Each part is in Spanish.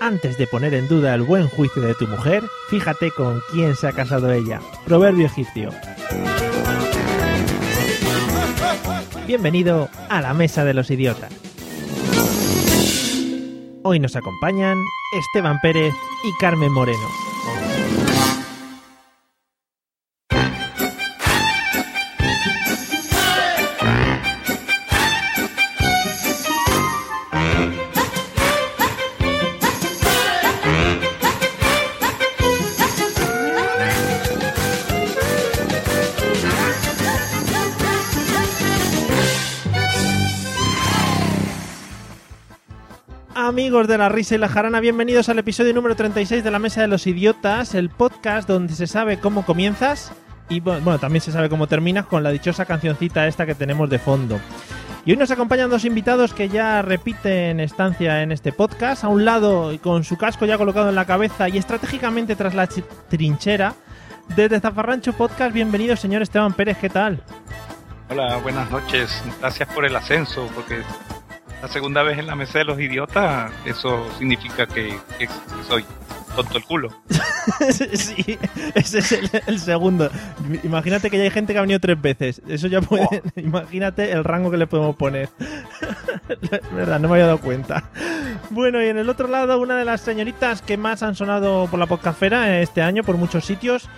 Antes de poner en duda el buen juicio de tu mujer, fíjate con quién se ha casado ella. Proverbio egipcio. Bienvenido a la Mesa de los Idiotas. Hoy nos acompañan Esteban Pérez y Carmen Moreno. De la risa y la jarana, bienvenidos al episodio número 36 de la Mesa de los Idiotas, el podcast donde se sabe cómo comienzas y bueno, también se sabe cómo terminas con la dichosa cancioncita esta que tenemos de fondo. Y hoy nos acompañan dos invitados que ya repiten estancia en este podcast. A un lado, con su casco ya colocado en la cabeza y estratégicamente tras la trinchera, desde Zafarrancho Podcast, bienvenido señor Esteban Pérez, ¿qué tal? Hola, buenas noches. Gracias por el ascenso, porque la segunda vez en la mesa de los idiotas, eso significa que, que soy tonto el culo. sí, ese es el, el, segundo. Imagínate que ya hay gente que ha venido tres veces. Eso ya puede. Oh. Imagínate el rango que le podemos poner. verdad, no me había dado cuenta. Bueno, y en el otro lado, una de las señoritas que más han sonado por la podcastfera este año, por muchos sitios.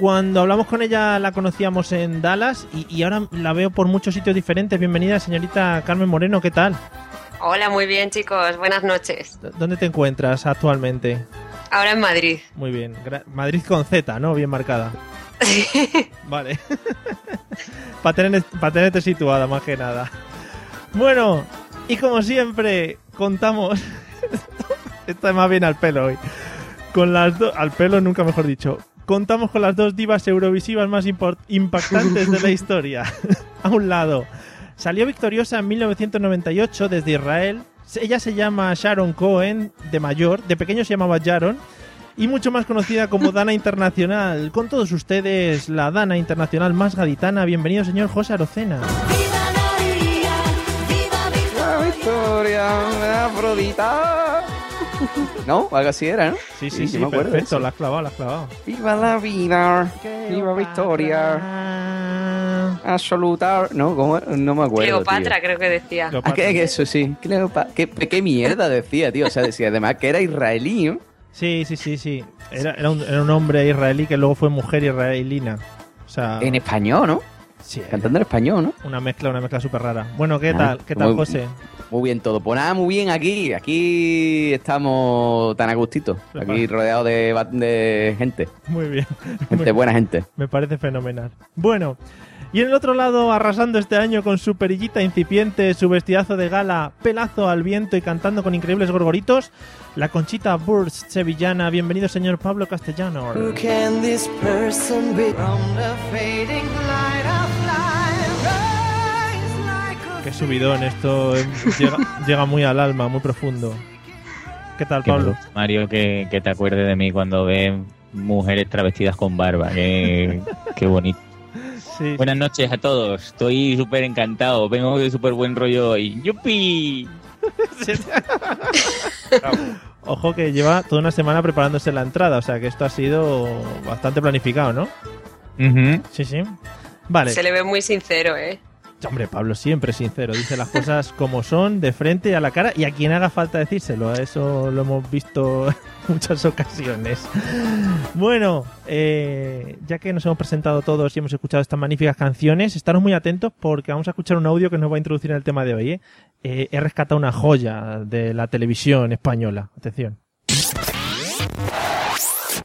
Cuando hablamos con ella la conocíamos en Dallas y, y, ahora la veo por muchos sitios diferentes. Bienvenida, señorita Carmen Moreno, ¿qué tal? Hola, muy bien chicos, buenas noches. ¿Dónde te encuentras actualmente? Ahora en Madrid. Muy bien, Madrid con Z, ¿no? Bien marcada. Sí. Vale. Para tener, pa tenerte situada, más que nada. Bueno, y como siempre, contamos... Está más bien al pelo hoy. Con las dos... Al pelo, nunca mejor dicho contamos con las dos divas eurovisivas más impactantes de la historia. a un lado, salió victoriosa en 1998 desde Israel. Ella se llama Sharon Cohen, de mayor, de pequeño se llamaba Sharon, y mucho más conocida como Dana Internacional. Con todos ustedes, la Dana Internacional más gaditana. Bienvenido, señor José Arocena. ¡Viva María! ¡Viva Victoria! ¡Afrodita! ¿No? Algo así era, ¿no? Sí, sí, sí, sí me acuerdo perfecto, la has clavado, la has clavado. ¡Viva la vida! ¡Viva Victoria! Absoluta. No, ¿cómo? no me acuerdo. Cleopatra, tío. creo que decía. Ah, que, eso sí. Cleopatra. ¿Qué, ¿Qué, mierda decía, tío? O sea, decía además que era israelí, ¿no? Sí, sí, sí, sí. Era, era, un, era un hombre israelí que luego fue mujer israelina. O sea. En español, ¿no? Sí. Cantando en español, ¿no? Una mezcla, una mezcla súper rara. Bueno, ¿qué tal? ¿Qué tal, muy, José? Muy bien todo. Pues nada, muy bien aquí. Aquí estamos tan a gustito. Aquí rodeado de, de gente. Muy bien. Gente, buena gente. Me parece fenomenal. Bueno, y en el otro lado, arrasando este año con su perillita incipiente, su vestidazo de gala, pelazo al viento y cantando con increíbles gorgoritos, la Conchita Burst sevillana. Bienvenido, señor Pablo Castellano. Qué subidón, esto llega, llega, muy al alma, muy profundo. ¿Qué tal, Pablo? Mario, que, que, te acuerdes de mí cuando ves mujeres travestidas con barba. Qué, qué bonito. Sí. Buenas noches a todos. Estoy súper encantado. Vengo de súper buen rollo hoy. ¡Yupi! Ojo que lleva toda una semana preparándose la entrada, o sea que esto ha sido bastante planificado, ¿no? Uh -huh. Sí, sí. Vale. Se le ve muy sincero, ¿eh? Hombre, Pablo siempre sincero, dice las cosas como son, de frente a la cara y a quien haga falta decírselo. Eso lo hemos visto en muchas ocasiones. Bueno, eh, ya que nos hemos presentado todos y hemos escuchado estas magníficas canciones, estaros muy atentos porque vamos a escuchar un audio que nos va a introducir en el tema de hoy. ¿eh? Eh, he rescatado una joya de la televisión española. Atención.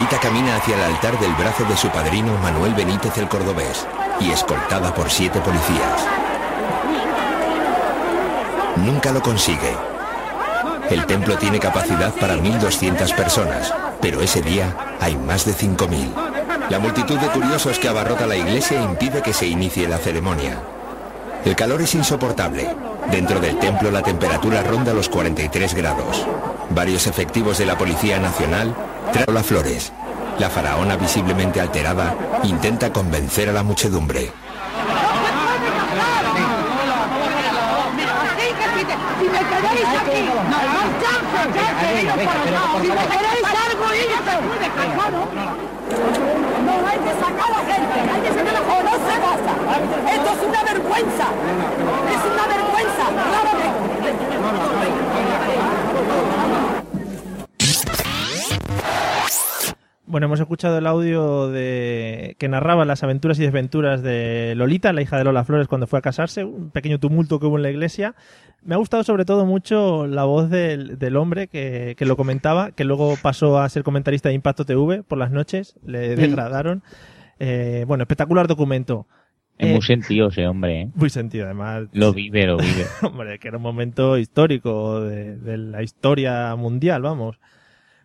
Ita camina hacia el altar del brazo de su padrino Manuel Benítez el Cordobés y escoltada por siete policías. Nunca lo consigue. El templo tiene capacidad para 1.200 personas, pero ese día hay más de 5.000. La multitud de curiosos que abarrota la iglesia impide que se inicie la ceremonia. El calor es insoportable. Dentro del templo la temperatura ronda los 43 grados. Varios efectivos de la Policía Nacional traen las flores. La faraona visiblemente alterada intenta convencer a la muchedumbre. Por Si me queréis algo, No hay que sacar a gente, hay que sacar a o no se goza. Esto es una vergüenza. Es una vergüenza, Bueno, hemos escuchado el audio de que narraba las aventuras y desventuras de Lolita, la hija de Lola Flores, cuando fue a casarse, un pequeño tumulto que hubo en la iglesia. Me ha gustado sobre todo mucho la voz del, del hombre que, que lo comentaba, que luego pasó a ser comentarista de Impacto TV por las noches, le degradaron. Eh, bueno, espectacular documento. Es Eh, muy sentido ese hombre, ¿eh? Muy sentido, además. Lo vive, lo vive. Hombre, que era un momento histórico de, de la historia mundial, vamos.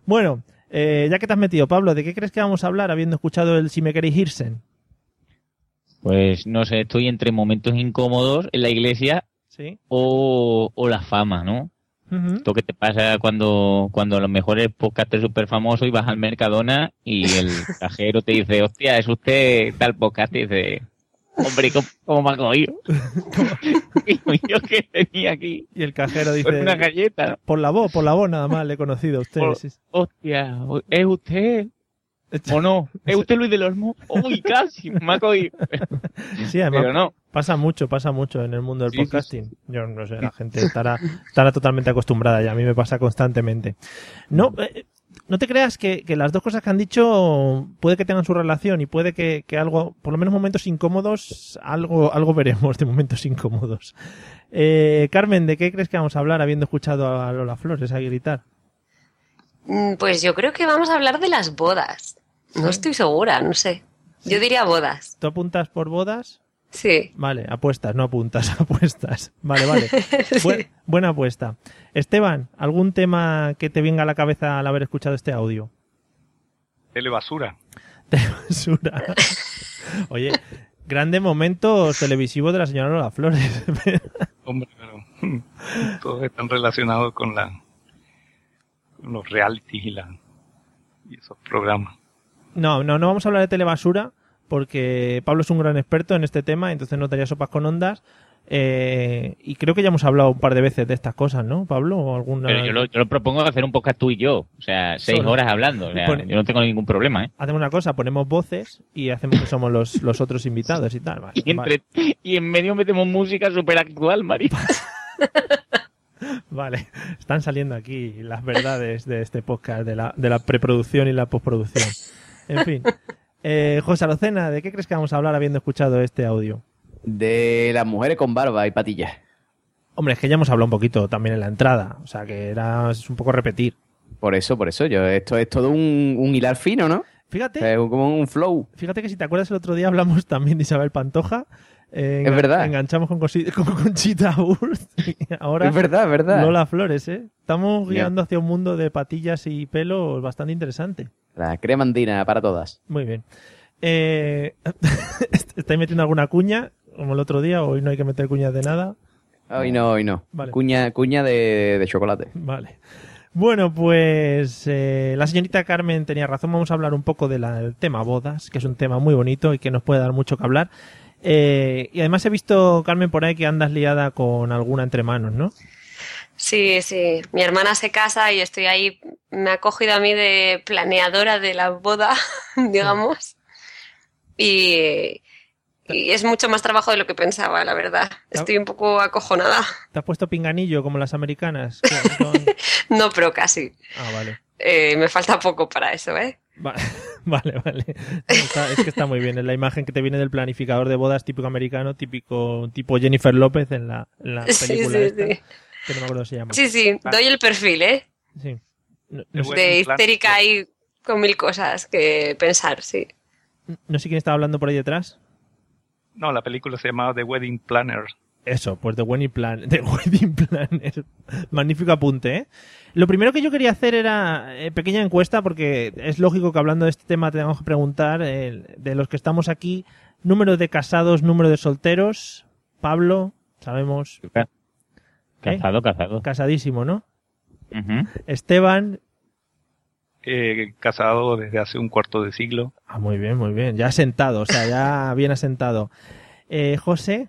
Bueno, eh, ya que te has metido, Pablo, ¿de qué crees que vamos a hablar habiendo escuchado el Si me queréis irse? Pues no sé, estoy entre momentos incómodos en la iglesia Sí. o, o la fama, ¿no? Ujú. Esto que te pasa cuando, cuando a lo mejor eres podcaster súper famoso y vas al Mercadona y el cajero te dice, hostia, es usted tal podcast, y dice, hombre, ¿cómo, cómo me ha cogido? Yo que venía aquí Y el cajero por dice, una galleta, por la voz, por la voz nada más le he conocido a usted. Por- sí. hostia, ¿es usted? ¿O no? ¿Es usted Luis del Olmo? ¡Uy, casi! Me ha cogido. Sí, además Pero no. pasa mucho, pasa mucho en el mundo del Sí, sí, podcasting. Yo no sé, la gente estará, estará totalmente acostumbrada ya, a mí me pasa constantemente. No, eh, no te creas que, que las dos cosas que han dicho puede que tengan su relación y puede que, que algo, por lo menos momentos incómodos, algo, algo veremos de momentos incómodos. Eh, Carmen, ¿de qué crees que vamos a hablar habiendo escuchado a Lola Flores a gritar? Mm, Pues yo creo que vamos a hablar de las bodas. No estoy segura, no sé. Yo diría bodas. ¿Tú apuntas por bodas? Sí. Vale, apuestas, no apuntas, apuestas. Vale, vale. Buen- buena apuesta. Esteban, ¿algún tema que te venga a la cabeza al haber escuchado este audio? Telebasura. De basura. Oye, grandes momentos televisivos de la señora Lola Flores. Hombre, pero todos están relacionados con la con los realities y la y esos programas. no, no, no vamos a hablar de telebasura porque Pablo es un gran experto en este tema, entonces no daría sopas con ondas. Eh, y creo que ya hemos hablado un par de veces de estas cosas, ¿no, Pablo? ¿O alguna... Pero yo lo, yo lo propongo hacer un podcast tú y yo. O sea, seis Solo. horas hablando. O sea, Pone- yo no tengo ningún problema, ¿eh? Hacemos una cosa, ponemos voces y hacemos que somos los, los otros invitados y tal. Vale, Y, vale. entre, y en medio metemos música súper actual, Mari. Vale, están saliendo aquí las verdades de este podcast, de la, de la preproducción y la postproducción. En fin. Eh, José Arocena, ¿de qué crees que vamos a hablar habiendo escuchado este audio? De las mujeres con barba y patillas. Hombre, es que ya hemos hablado un poquito también en la entrada, o sea que era es un poco repetir. Por eso, por eso. Yo, esto es todo un, un hilar fino, ¿no? Fíjate, Es como un flow. fíjate que si te acuerdas el otro día hablamos también de Isabel Pantoja. Eh, Es verdad. Enganchamos con, con Conchita Wurst ahora Es verdad, es verdad. Lola Flores, ¿eh? Estamos guiando hacia un mundo de patillas y pelos bastante interesante. La crema andina para todas. Muy bien. Eh, ¿Estáis metiendo alguna cuña? Como el otro día, hoy no hay que meter cuñas de nada. Hoy no, hoy no. Vale. Cuña, cuña de, de chocolate. Vale. Bueno, pues eh, la señorita Carmen tenía razón. Vamos a hablar un poco del tema bodas, que es un tema muy bonito y que nos puede dar mucho que hablar. Eh, y además he visto, Carmen, por ahí que andas liada con alguna entre manos, ¿no? Sí, sí. Mi hermana se casa y estoy ahí. Me ha cogido a mí de planeadora de la boda, digamos. Y, y es mucho más trabajo de lo que pensaba, la verdad. Estoy un poco acojonada. ¿Te has puesto pinganillo como las americanas? No, pero casi. Ah, vale. Eh, me falta poco para eso, ¿eh? Va- Vale, vale. Está- es que está muy bien. Es la imagen que te viene del planificador de bodas típico americano, típico tipo Jennifer López en la, en la Sí, película sí, esta, sí. que no me acuerdo cómo se llama. Sí, sí. Doy el perfil, ¿eh? Sí. No, De no sé, Wedding De Planner. histérica ahí con mil cosas que pensar, sí. no sé quién estaba hablando por ahí detrás. No, la película se llamaba The Wedding Planner. Eso, pues The Wedding Plan. The Wedding Planner. Magnífico apunte, ¿eh? Lo primero que yo quería hacer era eh, pequeña encuesta, porque es lógico que hablando de este tema tenemos que preguntar eh, de los que estamos aquí, número de casados, número de solteros. Pablo, sabemos. ¿eh? Casado, casado. Casadísimo, ¿no? Esteban. Eh, casado desde hace un cuarto de siglo. Ah, muy bien, muy bien. Ya asentado, o sea, ya bien asentado. Eh, José.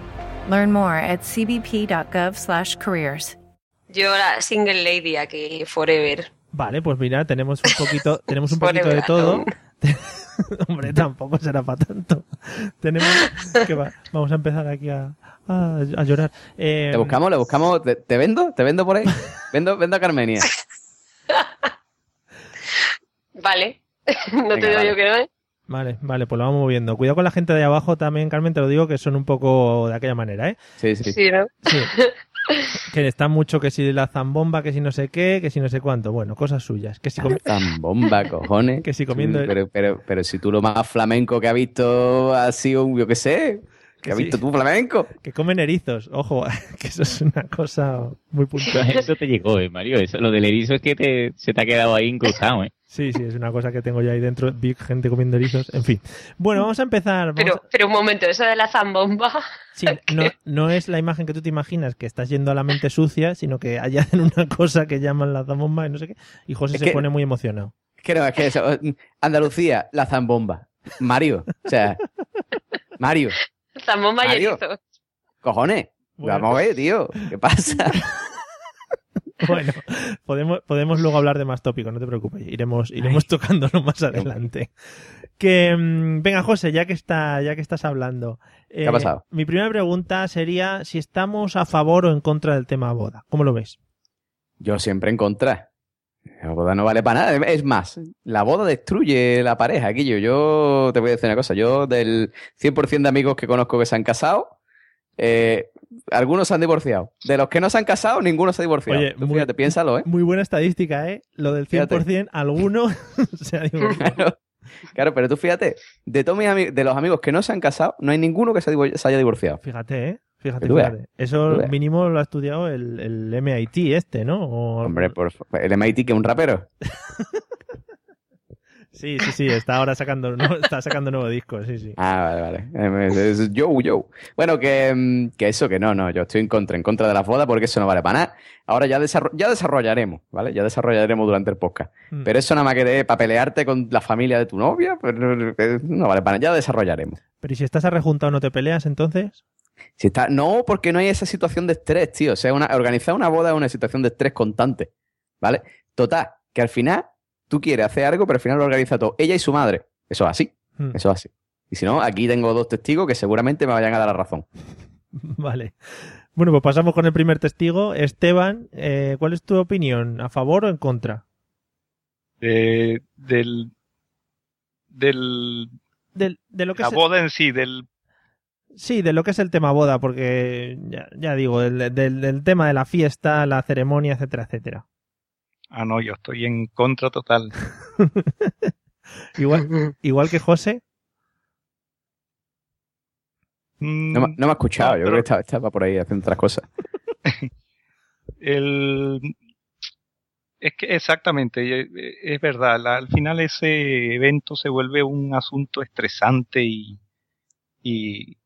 Learn more at cbp.gov/careers. Yo la single lady aquí forever. Vale, pues mira, tenemos un poquito, tenemos un Forever poquito de todo. Hombre, tampoco será para tanto. Tenemos que va- vamos a empezar aquí a, a, a llorar. Eh, ¿Le buscamos? ¿Le buscamos? ¿Te, te vendo? ¿Te vendo por ahí? Vendo, vendo a Carmenia. Vale. no Venga, te digo vale. yo que no, ¿eh? Vale, vale, pues lo vamos moviendo. Cuidado con la gente de ahí abajo también, Carmen, te lo digo que son un poco de aquella manera, ¿eh? Sí, sí. Sí, ¿no? Sí. que está mucho que si la zambomba, que si no sé qué, que si no sé cuánto. Bueno, cosas suyas. Que si, comi- Tan bomba, cojones. Que si comiendo- Pero, pero, pero si tú lo más flamenco que has visto ha sido, un- yo qué sé, que Que has sí. visto tú flamenco. que comen erizos. Ojo, que eso es una cosa muy puntual. Eso te llegó, eh, Mario. Eso, lo del erizo es que te- se te ha quedado ahí incrustado, eh. Sí, sí, es una cosa que tengo yo ahí dentro. Vi gente comiendo erizos. En fin. Bueno, vamos a empezar. vamos Pero, a- pero un momento, eso de la zambomba. Sí, no, no es la imagen que tú te imaginas que estás yendo a la mente sucia, sino que hay hacen una cosa que llaman la zambomba y no sé qué. Y José Es se que- pone muy emocionado. Es que no, es que eso, Andalucía, la zambomba. Mario, o sea, Mario, Zambomba y Mario. erizo. cojones. Bueno. Vamos a ver, tío, ¿qué pasa? Bueno, podemos, podemos luego hablar de más tópicos, no te preocupes. Iremos, iremos tocándolo más adelante. Que mm, venga, José, ya que está, ya que estás hablando. eh, ha pasado? Mi primera pregunta sería si estamos a favor o en contra del tema boda. ¿Cómo lo ves? Yo siempre en contra. La boda no vale para nada. Es más, la boda destruye la pareja, Guillo. Yo te voy a decir una cosa. Yo, del 100% de amigos que conozco que se han casado, eh, algunos se han divorciado. De los que no se han casado, ninguno se ha divorciado. Oye, Tú muy- fíjate, piénsalo, ¿eh? Muy buena estadística, ¿eh? Lo del 100%, alguno se ha divorciado. Claro, claro, pero tú fíjate, de todos mis de los amigos que no se han casado, no hay ninguno que se, haya divorciado. Fíjate, ¿eh? Fíjate, fíjate. Eso mínimo lo ha estudiado el, el MIT este, ¿no? O- Hombre, por el MIT que es un rapero. Sí, sí, sí, está ahora sacando, no, está sacando nuevo disco, sí, sí. Ah, vale, vale. Eh, es- Yo, yo. Bueno, que, mm, que eso, que no, no, yo estoy en contra, en contra de las bodas porque eso no vale para nada. Ahora ya, desarro- ya desarrollaremos, ¿vale? Ya desarrollaremos durante el podcast. Mm. Pero eso nada más que para pelearte con la familia de tu novia, pues no, no- no vale para nada, ya desarrollaremos. Pero ¿y si estás arrejuntado no te peleas entonces? Si está, no, porque no hay esa situación de estrés, tío. O sea, una, organizar una boda es una situación de estrés constante, ¿vale? Total, que al final tú quieres hacer algo, pero al final lo organiza todo. Ella y su madre. Eso es así, Mm, eso es así. Y si no, aquí tengo dos testigos que seguramente me vayan a dar la razón. Vale. Bueno, pues pasamos con el primer testigo. Esteban, eh, ¿cuál es tu opinión? ¿A favor o en contra? De- del, del, Del- de lo que la es, boda en sí, del sí, de lo que es el tema boda, porque ya, ya digo, del, del- del tema de la fiesta, la ceremonia, etcétera, etcétera. Ah, no, yo estoy en contra total. Igual, igual que José. Mm, No, me- no me ha escuchado, No, yo pero- creo que estaba, estaba por ahí haciendo otras cosas. el, es que exactamente, eh, es verdad, la- al final ese evento se vuelve un asunto estresante y, y,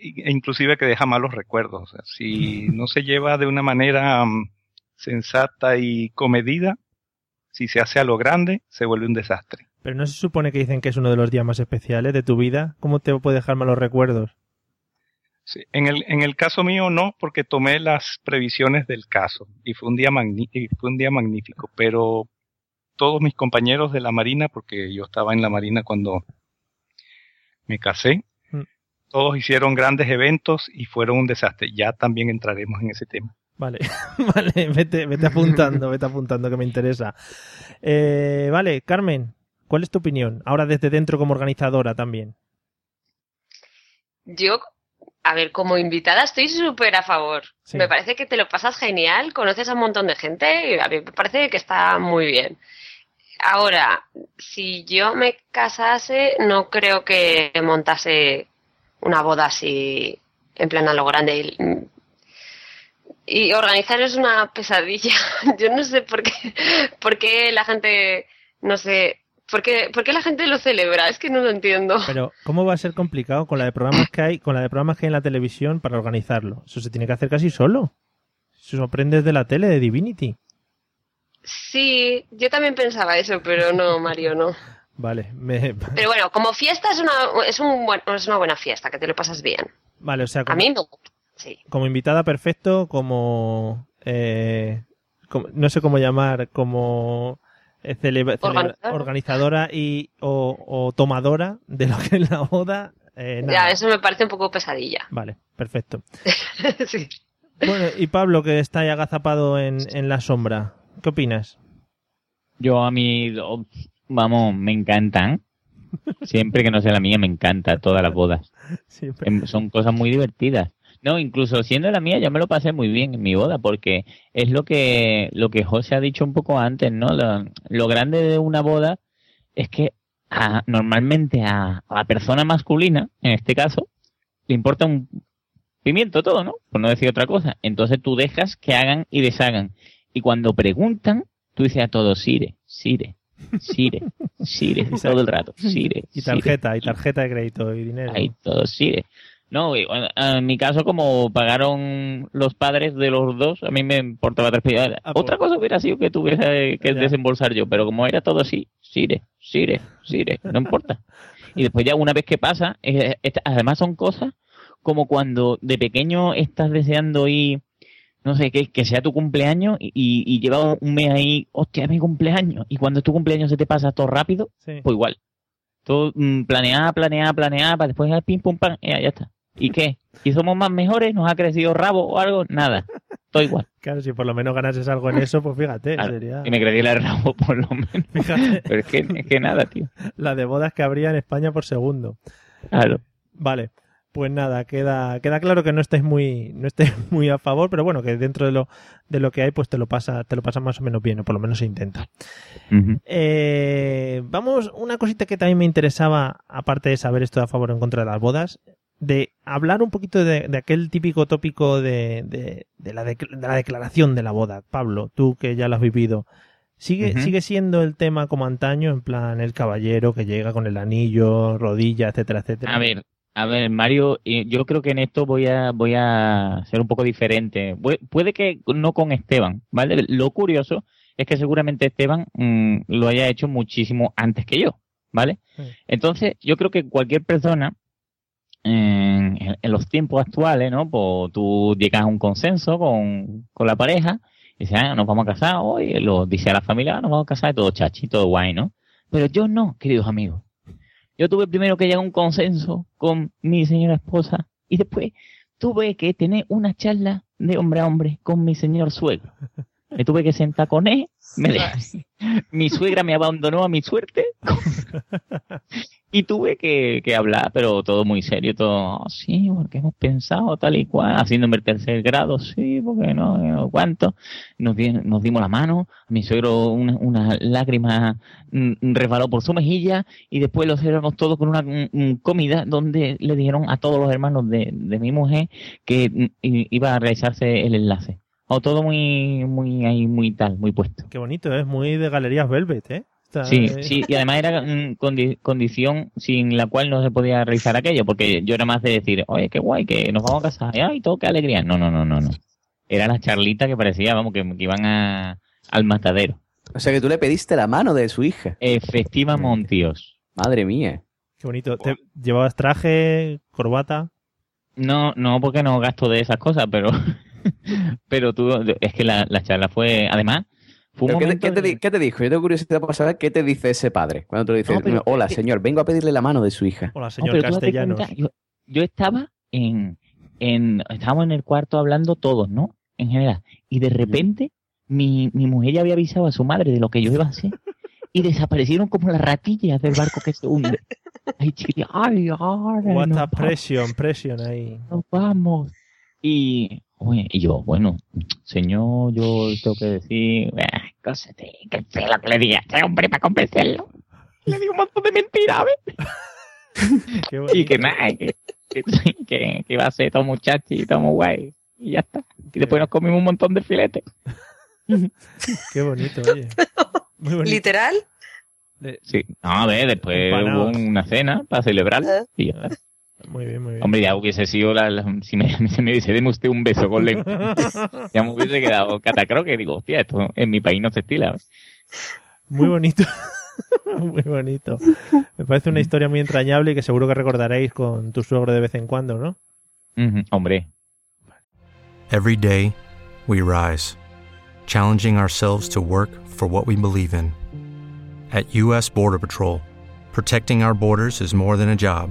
e inclusive que deja malos recuerdos. O sea, si no se lleva de una manera mm, sensata y comedida, si se hace a lo grande, se vuelve un desastre. Pero no se supone que dicen que es uno de los días más especiales de tu vida. ¿Cómo te puede dejar malos recuerdos? Sí, En el, en el caso mío no, porque tomé las previsiones del caso y fue un día y fue un día magnífico, pero todos mis compañeros de la Marina, porque yo estaba en la Marina cuando me casé, Mm. todos hicieron grandes eventos y fueron un desastre. Ya también entraremos en ese tema. Vale, vale, vete, vete apuntando, vete apuntando que me interesa. Eh, vale, Carmen, ¿cuál es tu opinión? Ahora desde dentro como organizadora también. Yo, a ver, como invitada estoy súper a favor. Sí. Me parece que te lo pasas genial, conoces a un montón de gente y a mí me parece que está muy bien. Ahora, si yo me casase, no creo que montase una boda así en plan a lo grande. Y, organizar es una pesadilla. Yo no sé por qué, por qué la gente, no sé, por qué, por qué la gente lo celebra. Es que no lo entiendo. Pero, ¿cómo va a ser complicado con la de programas que hay, con la de programas que hay en la televisión para organizarlo? Eso se tiene que hacer casi solo. Se aprendes de la tele, de Divinity. Sí, yo también pensaba eso, pero no, Mario, no. Vale, me- Pero bueno, como fiesta es una, es un buen, es una buena fiesta, que te lo pasas bien. vale, o sea, A mí me gusta, sí. como invitada perfecto, como, eh, como- no sé cómo llamar, como eh, celebra- celebra- Organizadora. y o, o tomadora de lo que es la boda. eh, nada. Ya, eso me parece un poco pesadilla. Vale, perfecto. sí. Bueno, y Pablo, que está ahí agazapado en, en la sombra, ¿qué opinas? Yo a mí, vamos, me encantan. Siempre que no sea la mía, me encanta todas las bodas. Siempre. Em, Son cosas muy divertidas. No, incluso siendo la mía, yo me lo pasé muy bien en mi boda, porque es lo que, lo que José ha dicho un poco antes, ¿no? Lo, lo grande de una boda es que a- normalmente a, a la persona masculina, en este caso, le importa un pimiento todo, ¿no? Por no decir otra cosa. Entonces tú dejas que hagan y deshagan. Y cuando preguntan, tú dices a todos, Sire, Sire, Sire, Sire, todo el rato, Sire. Y Sire". tarjeta, y tarjeta de crédito y dinero. Ahí todo sigue. No, bueno, en mi caso, como pagaron los padres de los dos, a mí me importaba tres pesetas. Ah, pues. Otra cosa hubiera sido que tuviese que Ya. desembolsar yo, pero como era todo así, sire, sire, sire, no importa. Y después ya una vez que pasa, eh, esta- además son cosas como cuando de pequeño estás deseando ir, no sé, que, que sea tu cumpleaños y, y llevas un mes ahí, hostia, es mi cumpleaños, y cuando tu cumpleaños se te pasa todo rápido, Sí. pues igual. Todo mm, planear, planear, planear, para después eh, pim pum pam, y ya, ya está. ¿Y qué? ¿Y somos más mejores? ¿Nos ha crecido rabo o algo? Nada. Todo igual. Claro, si por lo menos ganases algo en eso, pues fíjate, Claro, sería Si me creciera el rabo, por lo menos. Fíjate. Pero es que, es que nada, tío. la de bodas que habría en España por segundo. Claro. Vale. Pues nada, queda, queda claro que no estáis muy, no estáis muy a favor, pero bueno, que dentro de lo, de lo que hay, pues te lo pasa, te lo pasa más o menos bien, o por lo menos se intenta. Eh, vamos, una cosita que también me interesaba, aparte de saber esto de a favor o en contra de las bodas, de hablar un poquito de, de aquel típico tópico de, de, de la de la declaración de la boda. Pablo, tú que ya lo has vivido, ¿sigue. ¿sigue siendo el tema como antaño, en plan el caballero que llega con el anillo, rodilla, etcétera, etcétera? A ver, a ver, Mario, yo creo que en esto voy a, voy a ser un poco diferente. Pu- Puede que no con Esteban, ¿vale? Lo curioso es que seguramente Esteban mm, lo haya hecho muchísimo antes que yo, ¿vale? Sí. Entonces, yo creo que cualquier persona en, en los tiempos actuales, ¿no? Pues tú llegas a un consenso con, con la pareja y dices, ah, nos vamos a casar hoy, lo dice a la familia, "Ah, nos vamos a casar, todo chachi, todo guay, ¿no? Pero yo no, queridos amigos. Yo tuve primero que llegar a un consenso con mi señora esposa y después tuve que tener una charla de hombre a hombre con mi señor suegro. Me tuve que sentar con él. me le- mi suegra me abandonó a mi suerte y tuve que, que hablar, pero todo muy serio, todo, "Oh, sí, porque hemos pensado tal y cual, haciéndome el tercer grado, sí, porque no, no cuánto. Nos, di- nos dimos la mano, mi suegro una, una lágrima mm, resbaló por su mejilla y después lo cerramos todo con una comida donde le dijeron a todos los hermanos de, de mi mujer que mm, iba a realizarse el enlace. O todo muy, muy ahí, muy tal, muy puesto. Qué bonito, es muy de galerías Velvet, ¿eh? Está- Sí, eh, sí, y además era mm, condi- condición sin la cual no se podía realizar aquello, porque yo era más de decir, oye, qué guay, que nos vamos a casar, y, ay, todo, qué alegría. No, no, no, no, no. Era la charlita que parecía, vamos, que, que iban a, al matadero. O sea que tú le pediste la mano de su hija. Efectivamente, tíos. Madre mía. Qué bonito. ¿Te ¿Llevabas traje, corbata? No, no porque no gasto de esas cosas, pero, pero tú, es que la, la charla fue, además, fue un ¿Pero qué, te, momento qué te de- di- qué te dijo? Yo tengo curiosidad por saber qué te dice ese padre. Cuando te lo No, hola señor, vengo a pedirle la mano de su hija. Hola, No, señor date Castellanos. cuenta, yo, yo estaba en, en, estábamos en el cuarto hablando todos, ¿no? En general. Y de repente, mi, mi mujer ya había avisado a su madre de lo que yo iba a hacer. Y desaparecieron como las ratillas del barco que se hunde. Ay, ay, ay, What a presión, presión ahí. nos vamos. Y, y yo, bueno, señor, yo tengo que decir, "Ah, cosas de, que sé lo que le diga a este hombre para convencerlo. Le digo un montón de mentiras, ¿ves? Qué bonito. Y que nada, que, que, que, iba a ser todo muchachito, muy guay. Y ya está. Y después nos comimos un montón de filetes. Qué bonito, oye. Muy bonito. ¿Literal? Sí. No, a ver, después hubo una cena para celebrar. Ah. Y ya está. Muy bien, muy bien. Hombre, ya hubiese sido la, la- si me, si me hubiese deme usted un beso con lengua. ya me hubiese quedado catacro que digo, hostia, esto en mi país no se estila. Muy bonito. muy bonito. Me parece una historia muy entrañable y que seguro que recordaréis con tu suegro de vez en cuando, ¿no? Ujú, Hombre, Every day, we rise, challenging ourselves to work for what we believe in. At U.S. Border Patrol, protecting our borders is more than a job,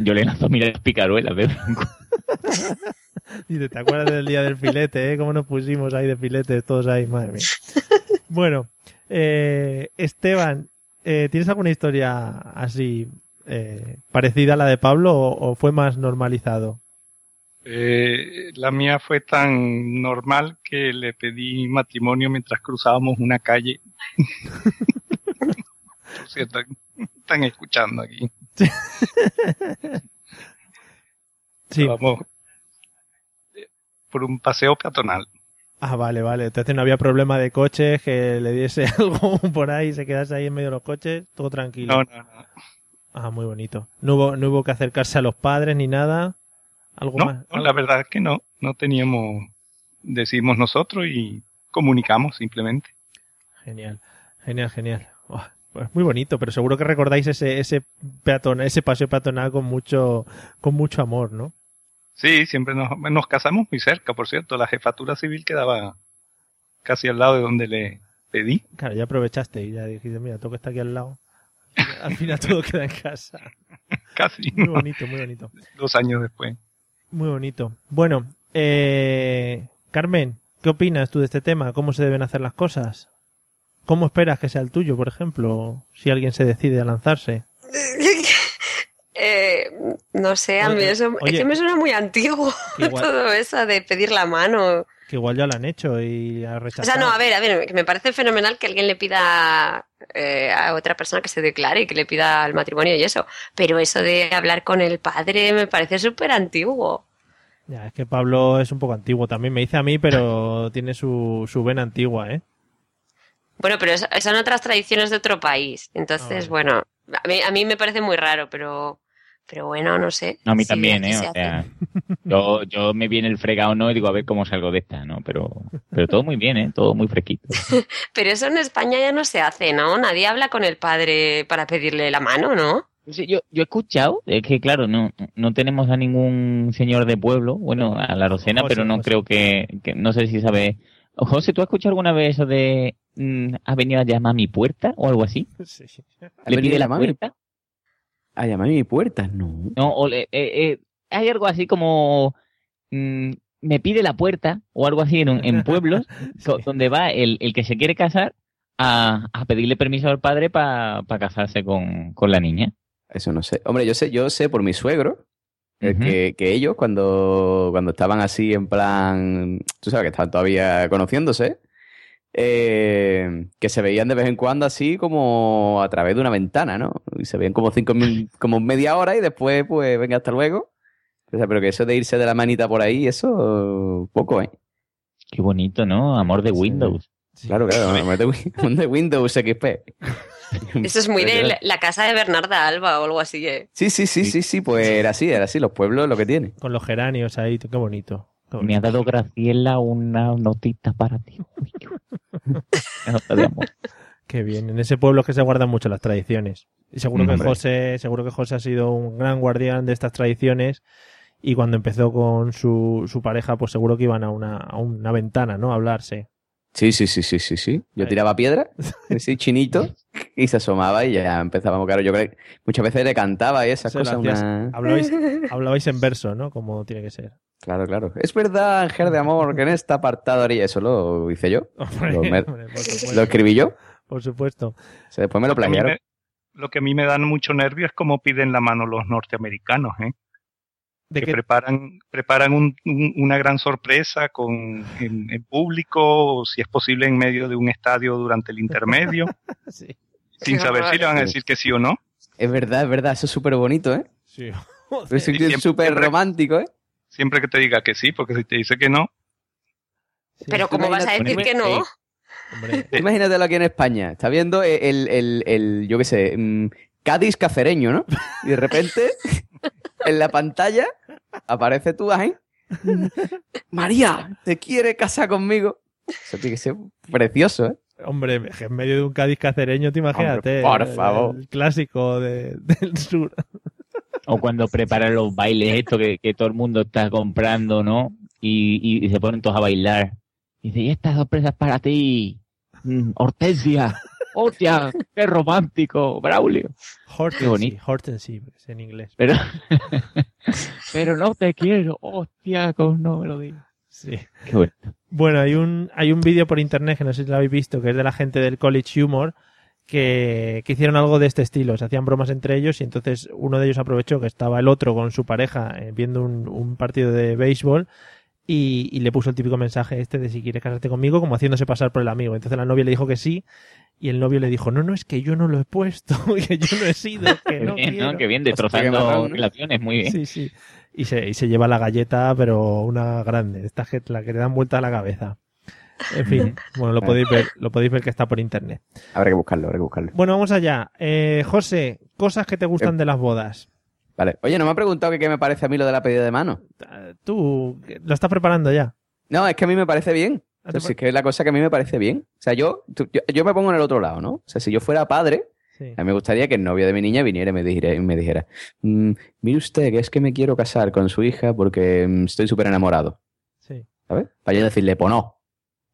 Yo le lanzo mira las picaruelas de Y te, te acuerdas del día del filete, ¿eh? Cómo nos pusimos ahí de filetes todos ahí, madre mía. Bueno, eh, Esteban, eh, ¿tienes alguna historia así eh, parecida a la de Pablo o, o fue más normalizado? Eh, la mía fue tan normal que le pedí matrimonio mientras cruzábamos una calle. Por cierto, están escuchando aquí. Sí. Vamos por un paseo peatonal. Ah, vale, vale. Entonces no había problema de coches, que le diese algo por ahí y se quedase ahí en medio de los coches, todo tranquilo. No, no, no. Ah, muy bonito. No hubo, no hubo que acercarse a los padres ni nada. Algo No, más. no, la verdad es que no. No teníamos, decimos nosotros y comunicamos simplemente. Genial, genial, genial. Oh, pues muy bonito, pero seguro que recordáis ese, ese peatón, ese paseo peatonal con mucho, con mucho amor, ¿no? Sí, siempre nos, nos casamos muy cerca, por cierto. La jefatura civil quedaba casi al lado de donde le pedí. Claro, ya aprovechaste y ya dijiste, mira, que está aquí al lado. Al final todo queda en casa. Casi. Muy ¿no? bonito, muy bonito. Dos años después. Muy bonito. Bueno, eh, Carmen, ¿qué opinas tú de este tema? ¿Cómo se deben hacer las cosas? ¿Cómo esperas que sea el tuyo, por ejemplo, si alguien se decide a lanzarse? Eh, no sé, a mí eso oye. es que me suena muy antiguo Igual. todo eso de pedir la mano. Que igual ya lo han hecho y ha O rechazado. sea, no, a ver, a ver, que me parece fenomenal que alguien le pida eh, a otra persona que se declare y que le pida el matrimonio y eso. Pero eso de hablar con el padre me parece súper antiguo. Ya, es que Pablo es un poco antiguo también, me dice a mí, pero tiene su, su vena antigua, ¿eh? Bueno, pero es- son otras tradiciones de otro país. Entonces, Ah, bueno, a mí, a mí me parece muy raro, pero, pero bueno, no sé. No, a mí Sí, también, ¿eh? se O sea, yo, yo me viene el fregado no y digo a ver cómo salgo de esta, ¿no? Pero, pero todo muy bien, ¿eh? Todo muy fresquito. Pero eso en España ya no se hace, ¿no? Nadie habla con el padre para pedirle la mano, ¿no? Sí, yo, yo he escuchado, es que claro, no, no tenemos a ningún señor de pueblo, bueno, a la Rosena, José, pero no José. creo que, que- no sé si sabe. José, ¿tú has escuchado alguna vez eso de mm, has venido a llamar a mi puerta o algo así? Sí. ¿Le pide la llamar a mi- puerta? A llamar a mi puerta, no. No, o le- eh, eh, hay algo así como mm, me pide la puerta o algo así en, en pueblos donde va el, el que se quiere casar a, a pedirle permiso al padre para casarse con, con la niña. Eso no sé. Hombre, yo sé, yo sé por mi suegro eh, que, que ellos cuando, cuando estaban así en plan, tú sabes que estaban todavía conociéndose, eh, que se veían de vez en cuando así como a través de una ventana, ¿no? Y se veían como cinco mil- como media hora y después, pues, venga, hasta luego. O sea, pero que eso de irse de la manita por ahí, eso poco, ¿eh? Qué bonito, ¿no? Amor de Windows. Claro, claro, amor de, amor de Windows XP. Eso es muy de la, la casa de Bernarda Alba o algo así. ¿eh? Sí, sí, sí, sí, sí, pues era así, era así, los pueblos lo que tienen. Con los geranios ahí, qué bonito. qué bonito. Me ha dado Graciela una notita para ti. Qué bien. En ese pueblo es que se guardan mucho las tradiciones. Y seguro que Hombre. José, seguro que José ha sido un gran guardián de estas tradiciones. Y cuando empezó con su, su pareja, pues seguro que iban a una, a una ventana, ¿no? A hablarse. Sí, sí, sí, sí, sí, sí. Yo tiraba piedra, así chinito, y se asomaba y ya empezábamos. Claro, yo creo que muchas veces le cantaba y esas Se cosas. una- hablabais, hablabais en verso, ¿no? Como tiene que ser. Claro, claro. Es verdad, Ángel de Amor, que en este apartado haría eso, lo hice yo. Hombre, Lo, me- hombre, por supuesto. lo escribí yo. Por supuesto. O sea, después me lo plagiaron. me- lo que a mí me dan mucho nervio es cómo piden la mano los norteamericanos, ¿eh? ¿De que qué? preparan, preparan un- un- una gran sorpresa con, en, en público, o si es posible en medio de un estadio durante el intermedio, Sí. Sin saber si le van a decir que sí o no. Es verdad, es verdad, eso es súper bonito, ¿eh? Sí. Es súper romántico, ¿eh? Siempre que te diga que sí, porque si te dice que no, Pero ¿cómo vas a decir que no? Imagínatelo aquí en España. Está viendo el, el, el, yo qué sé, mm, Cádiz cacereño, ¿no? Y de repente, en la pantalla, aparece tú ahí. María, ¿te quiere casar conmigo? Eso tiene que ser precioso, ¿eh? Hombre, en medio de un Cádiz cacereño, te imagínate. Hombre, por el- favor. El clásico de- del sur. O cuando preparan los bailes, esto que, que todo el mundo está comprando, ¿no? Y, y- y se ponen todos a bailar. Y dice, y esta sorpresa es para ti, Mm, Hortensia. ¡Hostia! ¡Qué romántico! ¡Braulio! Hortensy, bonito. Hortensy, es en inglés. Pero, pero no te quiero. ¡Hostia! Con no me lo digas. Sí. Qué bueno. Bueno, hay un, hay un vídeo por internet que no sé si lo habéis visto, que es de la gente del College Humor, que, que hicieron algo de este estilo. Se hacían bromas entre ellos y entonces uno de ellos aprovechó que estaba el otro con su pareja eh, viendo un, un partido de béisbol y, y le puso el típico mensaje este de si quieres casarte conmigo, como haciéndose pasar por el amigo. Entonces la novia le dijo que sí y el novio le dijo, no, no, es que yo no lo he puesto, que yo no he sido, que no bien, quiero". ¿no? Qué bien, destrozando relaciones. Muy bien. Sí, sí. Y se, y se lleva la galleta, pero una grande. Esta que, la que le dan vuelta a la cabeza. En fin, bueno, lo podéis ver, lo podéis ver que está por internet. Habrá que buscarlo, habrá que buscarlo. Bueno, vamos allá. Eh, José, cosas que te gustan Eh. de las bodas. Vale. Oye, ¿no me ha preguntado que qué me parece a mí lo de la pedida de mano? Tú lo estás preparando ya. No, es que a mí me parece bien. Entonces, es que es la cosa que a mí me parece bien. O sea, yo, tú- yo, yo me pongo en el otro lado, ¿no? O sea, si yo fuera padre, Sí. a mí me gustaría que el novio de mi niña viniera y me dijera, y me dijera "Mm, mire usted, que es que me quiero casar con su hija porque mm, estoy súper enamorado. Sí. ¿Sabes? Para yo decirle, pues no.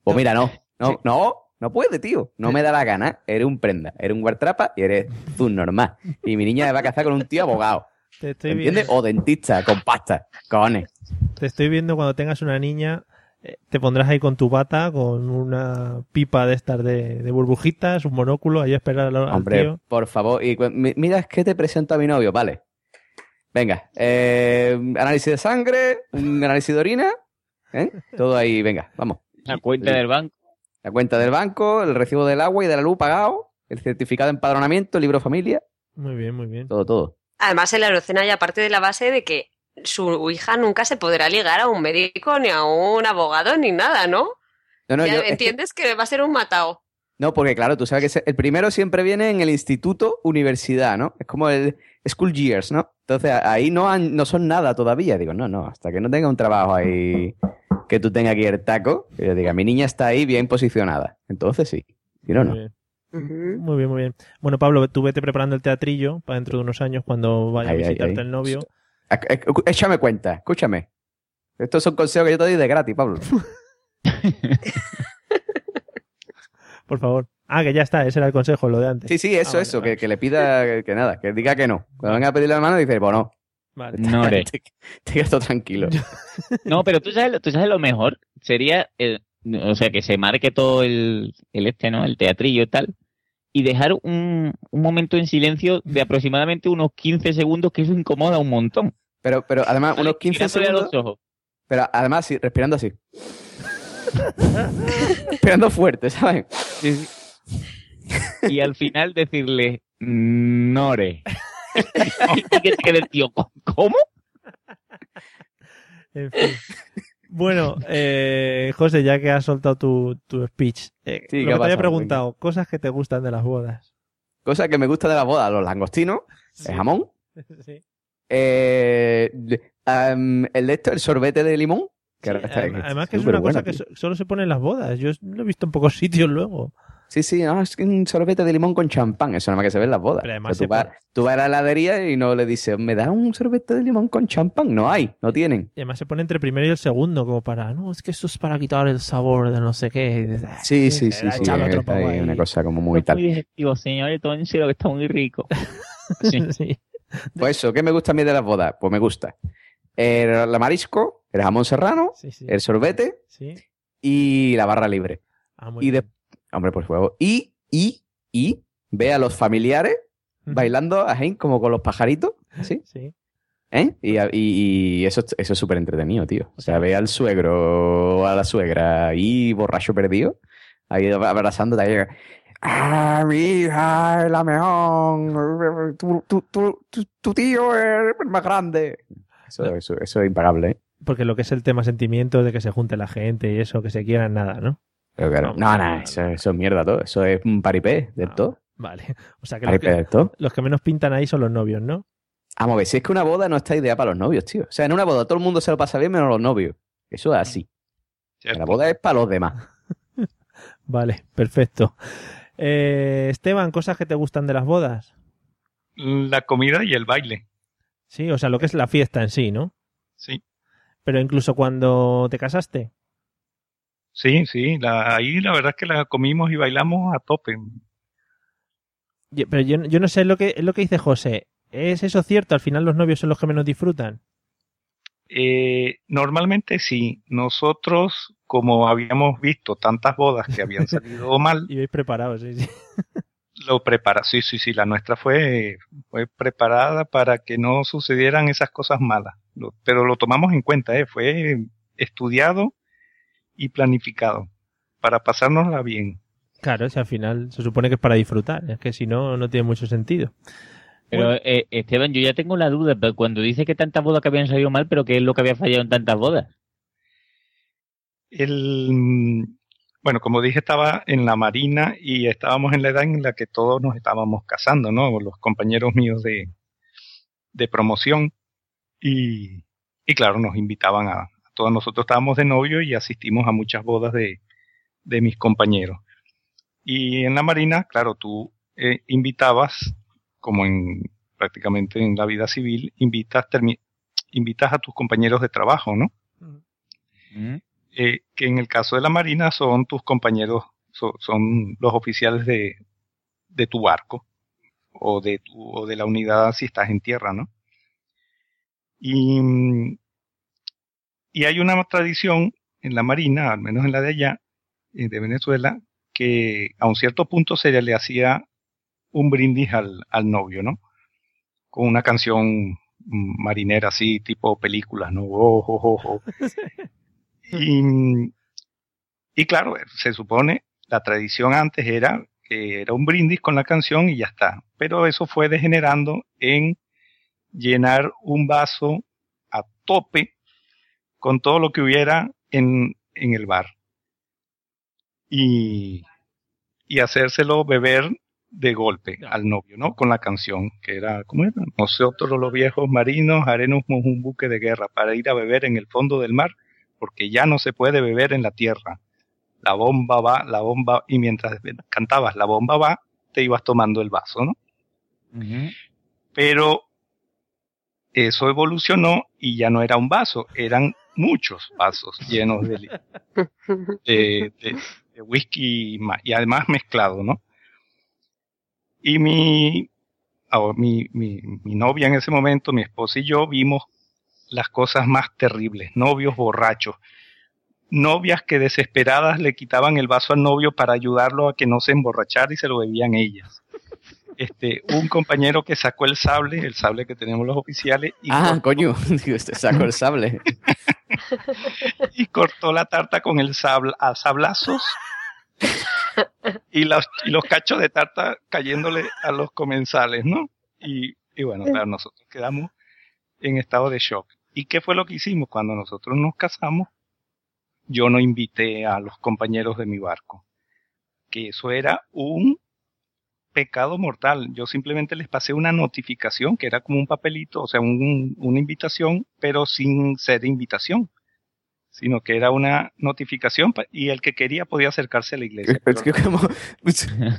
Pues mira, no. No, Sí. no, no puede, tío. No me da la gana. Eres un prenda, eres un guartrapa y eres un normal. Y mi niña me va a casar con un tío abogado. Te estoy, ¿Entiendes? viendo, O dentista, con pasta. Cojones. te estoy viendo cuando tengas una niña. Te pondrás ahí con tu bata, con una pipa de estas de, de burbujitas, un monóculo, ahí a esperar al, al Hombre, tío. por favor. Y mira, es que te presento a mi novio, vale. Venga, eh, análisis de sangre, un análisis de orina, ¿eh? Todo ahí, venga, vamos. La cuenta del banco. La cuenta del banco, el recibo del agua y de la luz pagado, el certificado de empadronamiento, el libro familia, Muy bien, muy bien. todo, todo. Además, en la erocena hay aparte de la base de que su hija nunca se podrá ligar a un médico, ni a un abogado, ni nada, ¿no? No, no, ya yo- es que- entiendes que... va a ser un matao. no, porque claro, tú sabes que el primero siempre viene en el instituto, universidad, ¿no? Es como el school years, ¿no? Entonces ahí no, han- no son nada todavía. Digo, no, no, hasta que no tenga un trabajo ahí que tú tengas aquí el taco, que yo diga, mi niña está ahí bien posicionada. Entonces sí. Si no, no. Muy bien. Muy bien. Bueno, Pablo, tú vete preparando el teatrillo para dentro de unos años cuando vaya Ay, a visitarte el novio. Ac- Échame cuenta, escúchame. Estos son consejos que yo te doy de gratis, Pablo. Por favor. Ah, que ya está, ese era el consejo, lo de antes. Sí, sí, eso, Ah, vale, eso, vale. Que, que le pida que nada, que diga que no. Cuando venga a pedirle la mano, dice, pues no. Vale. No, te, te quedas todo tranquilo. No, pero tú sabes, lo- tú sabes lo mejor. Sería, el- o sea, que se marque todo el, el este, ¿no? El teatrillo y tal. Y dejar un, un momento en silencio de aproximadamente unos 15 segundos, que eso incomoda un montón. Pero, pero además, ¿vale? unos 15 Mirándole a segundos. los ojos. Pero además, sí, respirando así. Esperando fuerte, ¿sabes? Y al final decirle, Nore. y que te quede el tío, ¿cómo? En fin. Bueno, eh, José, ya que has soltado tu, tu speech, eh, Sí, lo ¿qué que ha te había preguntado, cosas que te gustan de las bodas. Cosa que me gusta de la boda, los langostinos, el jamón, Sí. eh, el de esto, el sorbete de limón. Que está- Además, además que es una cosa bueno, que tío. solo se pone en las bodas. Yo lo he visto en pocos sitios luego. Sí, sí, no, es que un sorbete de limón con champán, eso nada más que se ve en las bodas. Pero además O sea, tú, vas, tú vas a la heladería y no le dices, ¿me da un sorbete de limón con champán? No hay, no tienen. Y además se pone entre el primero y el segundo, como para, no, es que esto es para quitar el sabor de no sé qué. "Ah, Sí, sí, sí, sí, ahí". una cosa como muy Muy tal. digestivo, señores, lo que está muy rico. Sí. Sí. Pues eso, ¿qué me gusta a mí de las bodas? Pues me gusta el, la marisco, el jamón serrano, Sí, sí. el sorbete Sí. y la barra libre. Ah, muy Y de. Hombre, por fuego. Y, y, y ve a los familiares bailando así como con los pajaritos, así, Sí. ¿eh? Y, a- y- y eso, eso es súper entretenido, tío. O sea, ve al suegro o a la suegra ahí borracho perdido, ahí abrazándote ahí. ¡Ah, mi hija es la mejor! Tu, tu, tu, tu- tu tío es el más grande. Eso, eso, eso es impagable, ¿eh? Porque lo que es el tema sentimiento de que se junte la gente y eso, que se quieran nada, ¿no? Pero claro, Vamos, no, no, eso, eso es mierda todo. Eso es un paripé del Ah, todo. Vale. O sea que los, que del todo. los que menos pintan ahí son los novios, ¿no? Vamos a ver, si es que una boda no está idea para los novios, tío. O sea, en una boda todo el mundo se lo pasa bien menos los novios. Eso es así. La boda es para los demás. Vale, perfecto. Eh, Esteban, cosas que te gustan de las bodas. La comida y el baile. Sí, o sea, lo que es la fiesta en sí, ¿no? Sí. Pero incluso cuando te casaste. Sí, sí, la, ahí la verdad es que la comimos y bailamos a tope. Yo- Pero yo, yo no sé lo que, es lo que dice José. ¿Es eso cierto? Al final los novios son los que menos disfrutan. Eh, normalmente sí, nosotros como habíamos visto tantas bodas que habían salido mal, Y vais preparados, sí, sí. lo prepara. Sí, sí, sí, la nuestra fue, fue preparada para que no sucedieran esas cosas malas. Lo- pero lo tomamos en cuenta, ¿eh? fue estudiado y planificado para pasárnosla bien. Claro, si al final se supone que es para disfrutar. Es que si no, no tiene mucho sentido. Pero Bueno. eh, Esteban, yo ya tengo la duda, pero cuando dice que tantas bodas que habían salido mal, pero ¿qué es lo que había fallado en tantas bodas? El, bueno, como dije, estaba en la marina y estábamos en la edad en la que todos nos estábamos casando, ¿no? Los compañeros míos de, de promoción. Y, y claro, nos invitaban a todos nosotros estábamos de novio y asistimos a muchas bodas de, de mis compañeros. Y en la marina, claro, tú eh, invitabas, como en prácticamente en la vida civil, invitas, invitas a tus compañeros de trabajo, ¿no? ¿Mm? eh, que en el caso de la Marina son tus compañeros, so- son los oficiales de, de tu barco o de, tu, o de la unidad si estás en tierra, ¿no? Y, mm, y hay una tradición en la Marina, al menos en la de allá, eh, de Venezuela, que a un cierto punto se le hacía un brindis al, al novio, ¿no? Con una canción marinera así, tipo películas, ¿no? Oh, oh, oh, oh. Y, y claro, se supone, la tradición antes era que era un brindis con la canción y ya está. Pero eso fue degenerando en llenar un vaso a tope con todo lo que hubiera en, en el bar. Y, y hacérselo beber de golpe al novio, ¿no? Con la canción, que era, ¿cómo era? Nosotros los viejos marinos haremos un buque de guerra para ir a beber en el fondo del mar porque ya no se puede beber en la tierra. La bomba va, la bomba, y mientras cantabas la bomba va, te ibas tomando el vaso, ¿no? Pero eso evolucionó y ya no era un vaso, eran muchos vasos llenos de, li- de, de- de whisky y además mezclado, ¿no? Y mi, ah, mi, mi, mi novia en ese momento, mi esposa y yo vimos las cosas más terribles, novios borrachos, novias que desesperadas le quitaban el vaso al novio para ayudarlo a que no se emborrachara y se lo bebían ellas. Este, un compañero que sacó el sable, el sable que tenemos los oficiales, y, Ah, coño, digo, este sacó el sable. y cortó la tarta con el sable a sablazos y los, y los cachos de tarta cayéndole a los comensales, ¿no? Y, y bueno, claro, nosotros quedamos en estado de shock. ¿Y qué fue lo que hicimos? Cuando nosotros nos casamos, yo no invité a los compañeros de mi barco. Que eso era un pecado mortal. Yo simplemente les pasé una notificación que era como un papelito, o sea, un- una invitación, pero sin ser invitación, sino que era una notificación y el que quería podía acercarse a la iglesia. Es que como,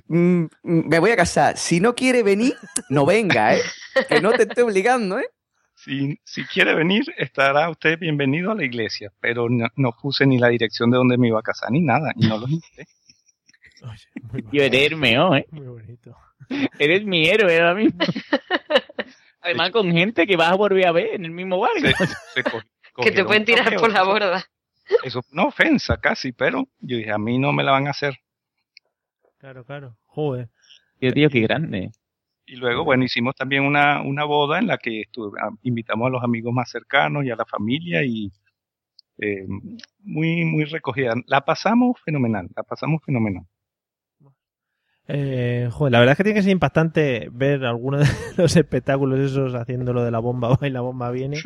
mm, mm, me voy a casar. Si no quiere venir, no venga, ¿eh? Que no te esté obligando, ¿eh? Si, si quiere venir, estará usted bienvenido a la iglesia, pero no, no puse ni la dirección de donde me iba a casar ni nada, y no los invité. Yo eres Hermeo, ¿eh? Muy bonito. Eres mi héroe ahora mismo. Además con gente que vas a volver a ver en el mismo barco. Se co- Que te pueden tirar por la borda. Eso fue una ofensa casi, pero yo dije, a mí no me la van a hacer. Claro, claro. Joder. Tío, tío, qué grande. Y luego, bueno, hicimos también una, una boda en la que estuve- a- invitamos a los amigos más cercanos y a la familia y eh, muy, muy recogida. La pasamos fenomenal, la pasamos fenomenal. Eh, joder, la verdad es que tiene que ser impactante ver algunos de los espectáculos esos haciendo lo de la bomba va y la bomba viene.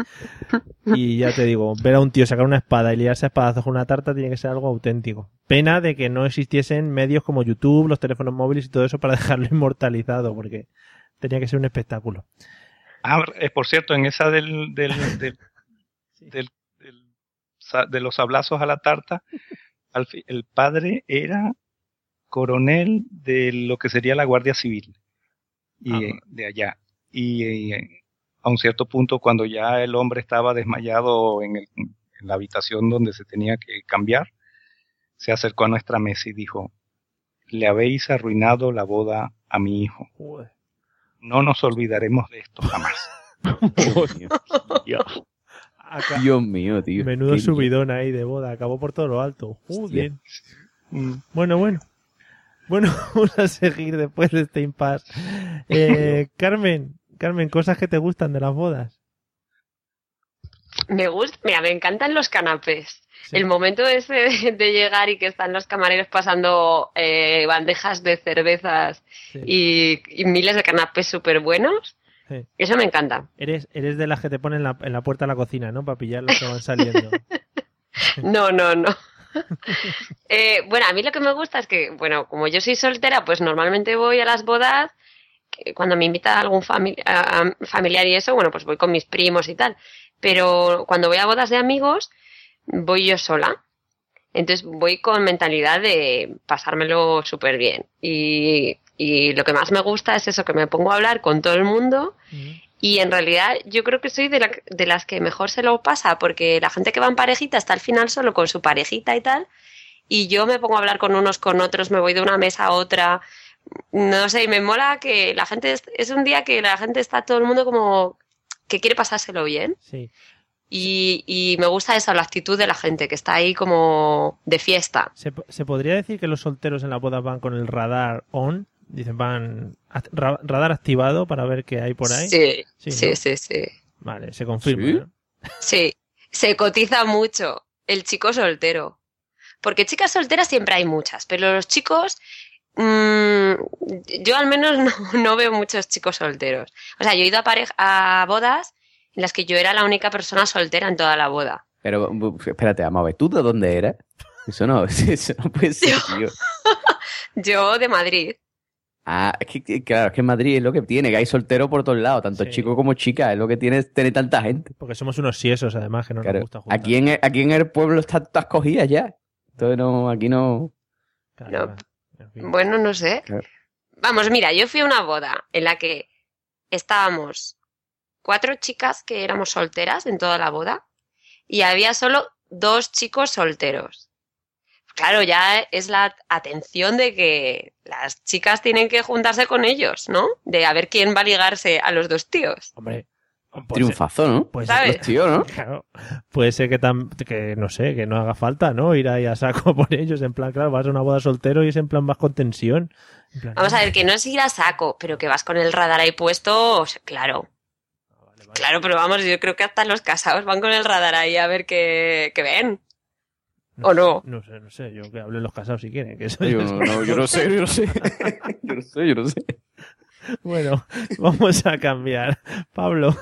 Y ya te digo, ver a un tío sacar una espada y liarse a espadazos con una tarta tiene que ser algo auténtico. Pena de que no existiesen medios como YouTube, los teléfonos móviles y todo eso para dejarlo inmortalizado, porque tenía que ser un espectáculo. Ah, eh, por cierto, en esa del, del, del, del- del de los sablazos a la tarta, el padre era coronel de lo que sería la Guardia Civil y eh, de allá. Y eh, a un cierto punto, cuando ya el hombre estaba desmayado en, el- en la habitación donde se tenía que cambiar, se acercó a nuestra mesa y dijo, le habéis arruinado la boda a mi hijo. No nos olvidaremos de esto jamás. Acá- Dios mío, tío. Menudo subidón ahí de boda, acabó por todo lo alto. Joder. Mm. Bueno, bueno. Bueno, vamos a seguir después de este impasse. Eh, Carmen, Carmen, cosas que te gustan de las bodas. Me gusta, mira, me encantan los canapés. El momento ese de, de llegar y que están los camareros pasando eh, bandejas de cervezas y, y miles de canapés súper buenos, Sí. eso me encanta. Eres, eres de las que te ponen en la, en la puerta de la cocina, ¿no? Para pillar los que van saliendo. No, no, no. Eh, bueno, a mí lo que me gusta es que, bueno, como yo soy soltera, pues normalmente voy a las bodas, cuando me invita algún familiar y eso, bueno, pues voy con mis primos y tal. Pero cuando voy a bodas de amigos, voy yo sola. Entonces voy con mentalidad de pasármelo súper bien. Y, y lo que más me gusta es eso, que me pongo a hablar con todo el mundo. Y en realidad yo creo que soy de, la- de las que mejor se lo pasa, porque la gente que va en parejita está al final solo con su parejita y tal. Y yo me pongo a hablar con unos, con otros, me voy de una mesa a otra. No sé, y me mola que la gente, es, es un día que la gente está todo el mundo como que quiere pasárselo bien. Sí. Y, y me gusta eso, la actitud de la gente, que está ahí como de fiesta. ¿Se, se podría decir que los solteros en la boda van con el radar on? Dicen, van ra- radar activado para ver qué hay por ahí. Sí, Sí, sí, ¿no? sí, sí. Vale, se confirma. ¿Sí? ¿no? Sí, se cotiza mucho el chico soltero. Porque chicas solteras siempre hay muchas, pero los chicos, mm, yo al menos no, no veo muchos chicos solteros. O sea, yo he ido a, pareja, a bodas en las que yo era la única persona soltera en toda la boda. Pero, espérate, vamos a ver, ¿tú de dónde eres? Eso no, eso no puede ser, tío. Yo de Madrid. Ah, es que, que, claro, es que en Madrid es lo que tiene, que hay solteros por todos lados, tanto chicos como chicas, es lo que tiene tener tanta gente. Porque somos unos siesos, además, que no Claro, nos gusta juntar. aquí, en el, aquí en el pueblo están todas cogidas ya. Entonces no, aquí no... No, bueno, no sé. Claro. Vamos, mira, yo fui a una boda en la que estábamos cuatro chicas que éramos solteras en toda la boda y había solo dos chicos solteros. Claro, ya es la atención de que las chicas tienen que juntarse con ellos, ¿no? De a ver quién va a ligarse a los dos tíos. Hombre, Triunfazo, ¿no? Pues ¿Sabes? Los tíos, ¿no? Claro, puede ser que, tam- que, no sé, que no haga falta, ¿no? Ir ahí a saco por ellos, en plan, claro, vas a una boda soltero y es en plan más con tensión. En plan, Vamos a ver, que no es ir a saco, pero que vas con el radar ahí puesto, o sea, claro. Claro, pero vamos, yo creo que hasta los casados van con el radar ahí a ver qué, qué ven. ¿O no? No sé, no sé, yo que hablen los casados si quieren. Que eso Yo no, no, yo no sé, yo no sé. Yo no sé, yo no sé. Bueno, vamos a cambiar. Pablo,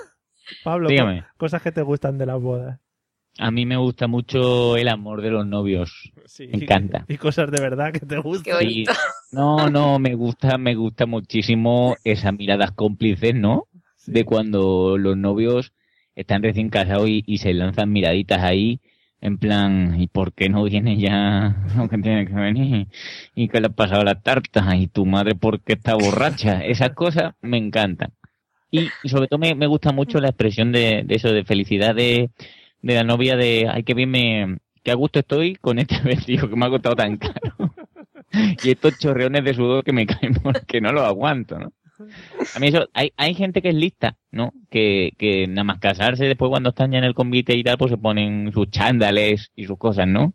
Pablo, Dígame. co- cosas que te gustan de las bodas. A mí me gusta mucho el amor de los novios. Sí. Me encanta. Y cosas de verdad que te gustan. Sí. No, no, me gusta, me gusta muchísimo esas miradas cómplices, ¿no? De cuando los novios están recién casados y, y se lanzan miraditas ahí, en plan, ¿y por qué no viene ya lo que tiene que venir? ¿Y qué le ha pasado a la tarta? ¿Y tu madre por qué está borracha? Esas cosas me encantan. Y, sobre todo me, me gusta mucho la expresión de, de eso, de felicidad de, de la novia, de, ay, qué bien me, qué a gusto estoy con este vestido que me ha costado tan caro. y estos chorreones de sudor que me caen porque no los aguanto, ¿no? A mí eso, hay, hay gente que es lista, ¿no? Que, que nada más casarse después cuando están ya en el convite y tal, pues se ponen sus chándales y sus cosas, ¿no?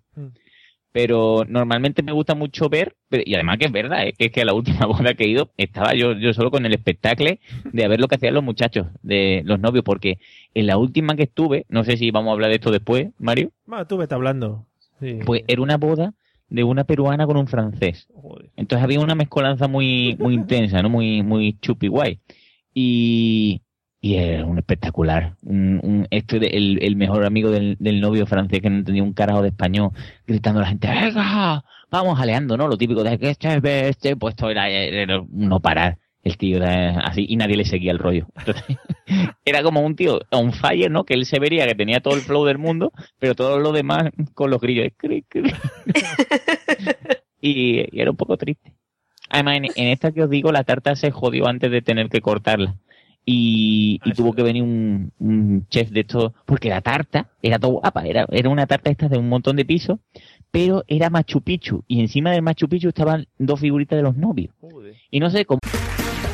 Pero normalmente me gusta mucho ver, pero- y además que es verdad, ¿eh? que es que a la última boda que he ido estaba yo, yo solo con el espectáculo de a ver lo que hacían los muchachos, de los novios, porque en la última que estuve, no sé si vamos a hablar de esto después, Mario, Bueno, tú vete hablando. Sí. pues era una boda de una peruana con un francés. Entonces había una mezcolanza muy, muy intensa, ¿no? Muy, muy chupi guay. Y, y era un espectacular. Un, un- este de- el, el mejor amigo del, del novio francés que no entendía un carajo de español, gritando a la gente, venga, vamos aleando, ¿no? Lo típico de que este es este, pues esto era, era no parar. El tío era así y nadie le seguía el rollo. Entonces, era como un tío on fire, ¿no? Que él se vería que tenía todo el flow del mundo, pero todo lo demás con los grillos. y, y era un poco triste. Además, en, en esta que os digo, la tarta se jodió antes de tener que cortarla. Y, y tuvo que venir un, un chef de esto, porque la tarta era todo guapa, era, era una tarta esta de un montón de pisos, pero era Machu Picchu, y encima del Machu Picchu estaban dos figuritas de los novios. Y no sé cómo...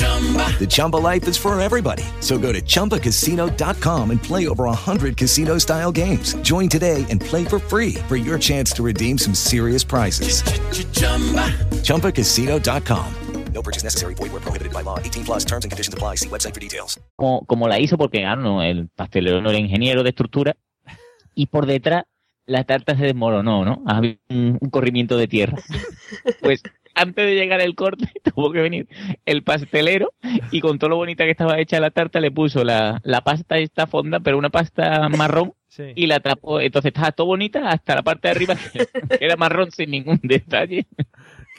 The Chumba life is for everybody. So go to ChumbaCasino.com and play over 100 casino style games. Join today and play for free for your chance to redeem some serious prizes. ChumbaCasino.com. No purchase necessary. Void where prohibited by law. 18 plus terms and conditions apply. See website for details. como, como la hizo, porque claro, no, el pastelero no era ingeniero de estructura, y por detrás la tarta se desmoronó, ¿no? Había un, un corrimiento de tierra. Pues antes de llegar el corte tuvo que venir el pastelero y con todo lo bonita que estaba hecha la tarta le puso la, la pasta esta fonda, pero una pasta marrón y la tapó. Entonces estaba todo bonita hasta la parte de arriba que era marrón sin ningún detalle.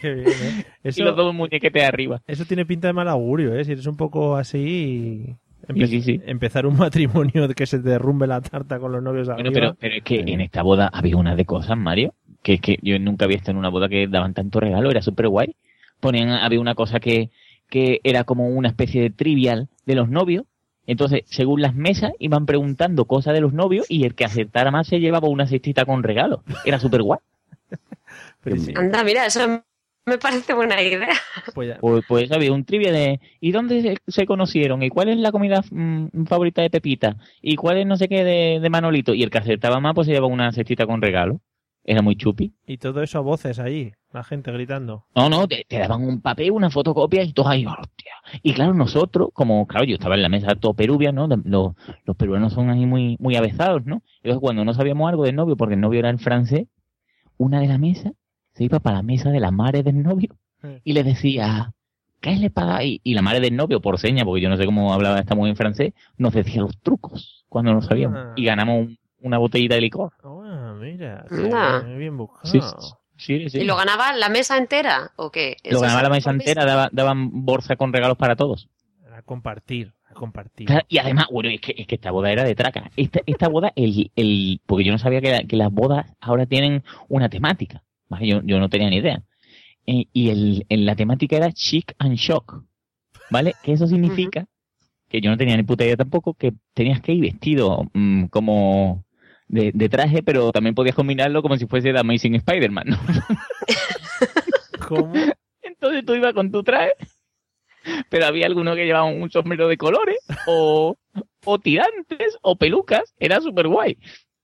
Qué bien, ¿eh? Eso, Y los dos muñequetes de arriba. eso tiene pinta de mal augurio, ¿eh? Si eres un poco así... empe- Sí, sí, sí. Empezar un matrimonio que se derrumbe la tarta con los novios Bueno, pero, pero es que en esta boda había una de cosas, Mario, que es que yo nunca había estado en una boda que daban tanto regalo, era súper guay. Ponían, había una cosa que, que era como una especie de trivial de los novios. Entonces, según las mesas, iban preguntando cosas de los novios y el que acertara más se llevaba una cestita con regalo. Era súper guay. Anda, mira, eso me parece buena idea. Pues, Pues, pues había un trivia de ¿y dónde se, se conocieron? ¿Y cuál es la comida mm, favorita de Pepita? ¿Y cuál es no sé qué de, de Manolito? Y el que acertaba más pues se llevaba una cestita con regalo. Era muy chupi. Y todo eso a voces allí, la gente gritando. No, no, te, te daban un papel, una fotocopia y todos ahí, hostia. Y claro, nosotros, como, claro, yo estaba en la mesa todo perubia, ¿no? De- Los, los peruanos son ahí muy, muy avezados, ¿no? Entonces, cuando no sabíamos algo del novio, porque el novio era el francés, una de la mesa se iba para la mesa de la madre del novio y le decía, ¿qué le paga? Y, y la madre del novio, por seña, porque yo no sé cómo hablaba esta mujer en francés, nos decía los trucos cuando no sabíamos. Ah. Y ganamos un, una botellita de licor. Ah, mira. Sí, bien buscado. Sí, sí, sí. ¿Y lo ganaba la mesa entera o qué? Lo ¿Eso ganaba la mesa entera, daba- daban bolsa con regalos para todos. A compartir, a compartir. Claro, Y además, bueno, es que, es que esta boda era de traca. Esta, esta boda, el, el, porque yo no sabía que, la- que las bodas ahora tienen una temática. ¿Vale? Yo, yo no tenía ni idea. Eh, y el, en la temática era chic and shock. ¿Vale? Que eso significa, que yo no tenía ni puta idea tampoco, que tenías que ir vestido mm, como de, de traje, pero también podías combinarlo como si fuese The Amazing Spider-Man, ¿no? ¿Cómo? Entonces tú ibas con tu traje, pero había algunos que llevaban un sombrero de colores, o, o tirantes, o pelucas, era súper guay.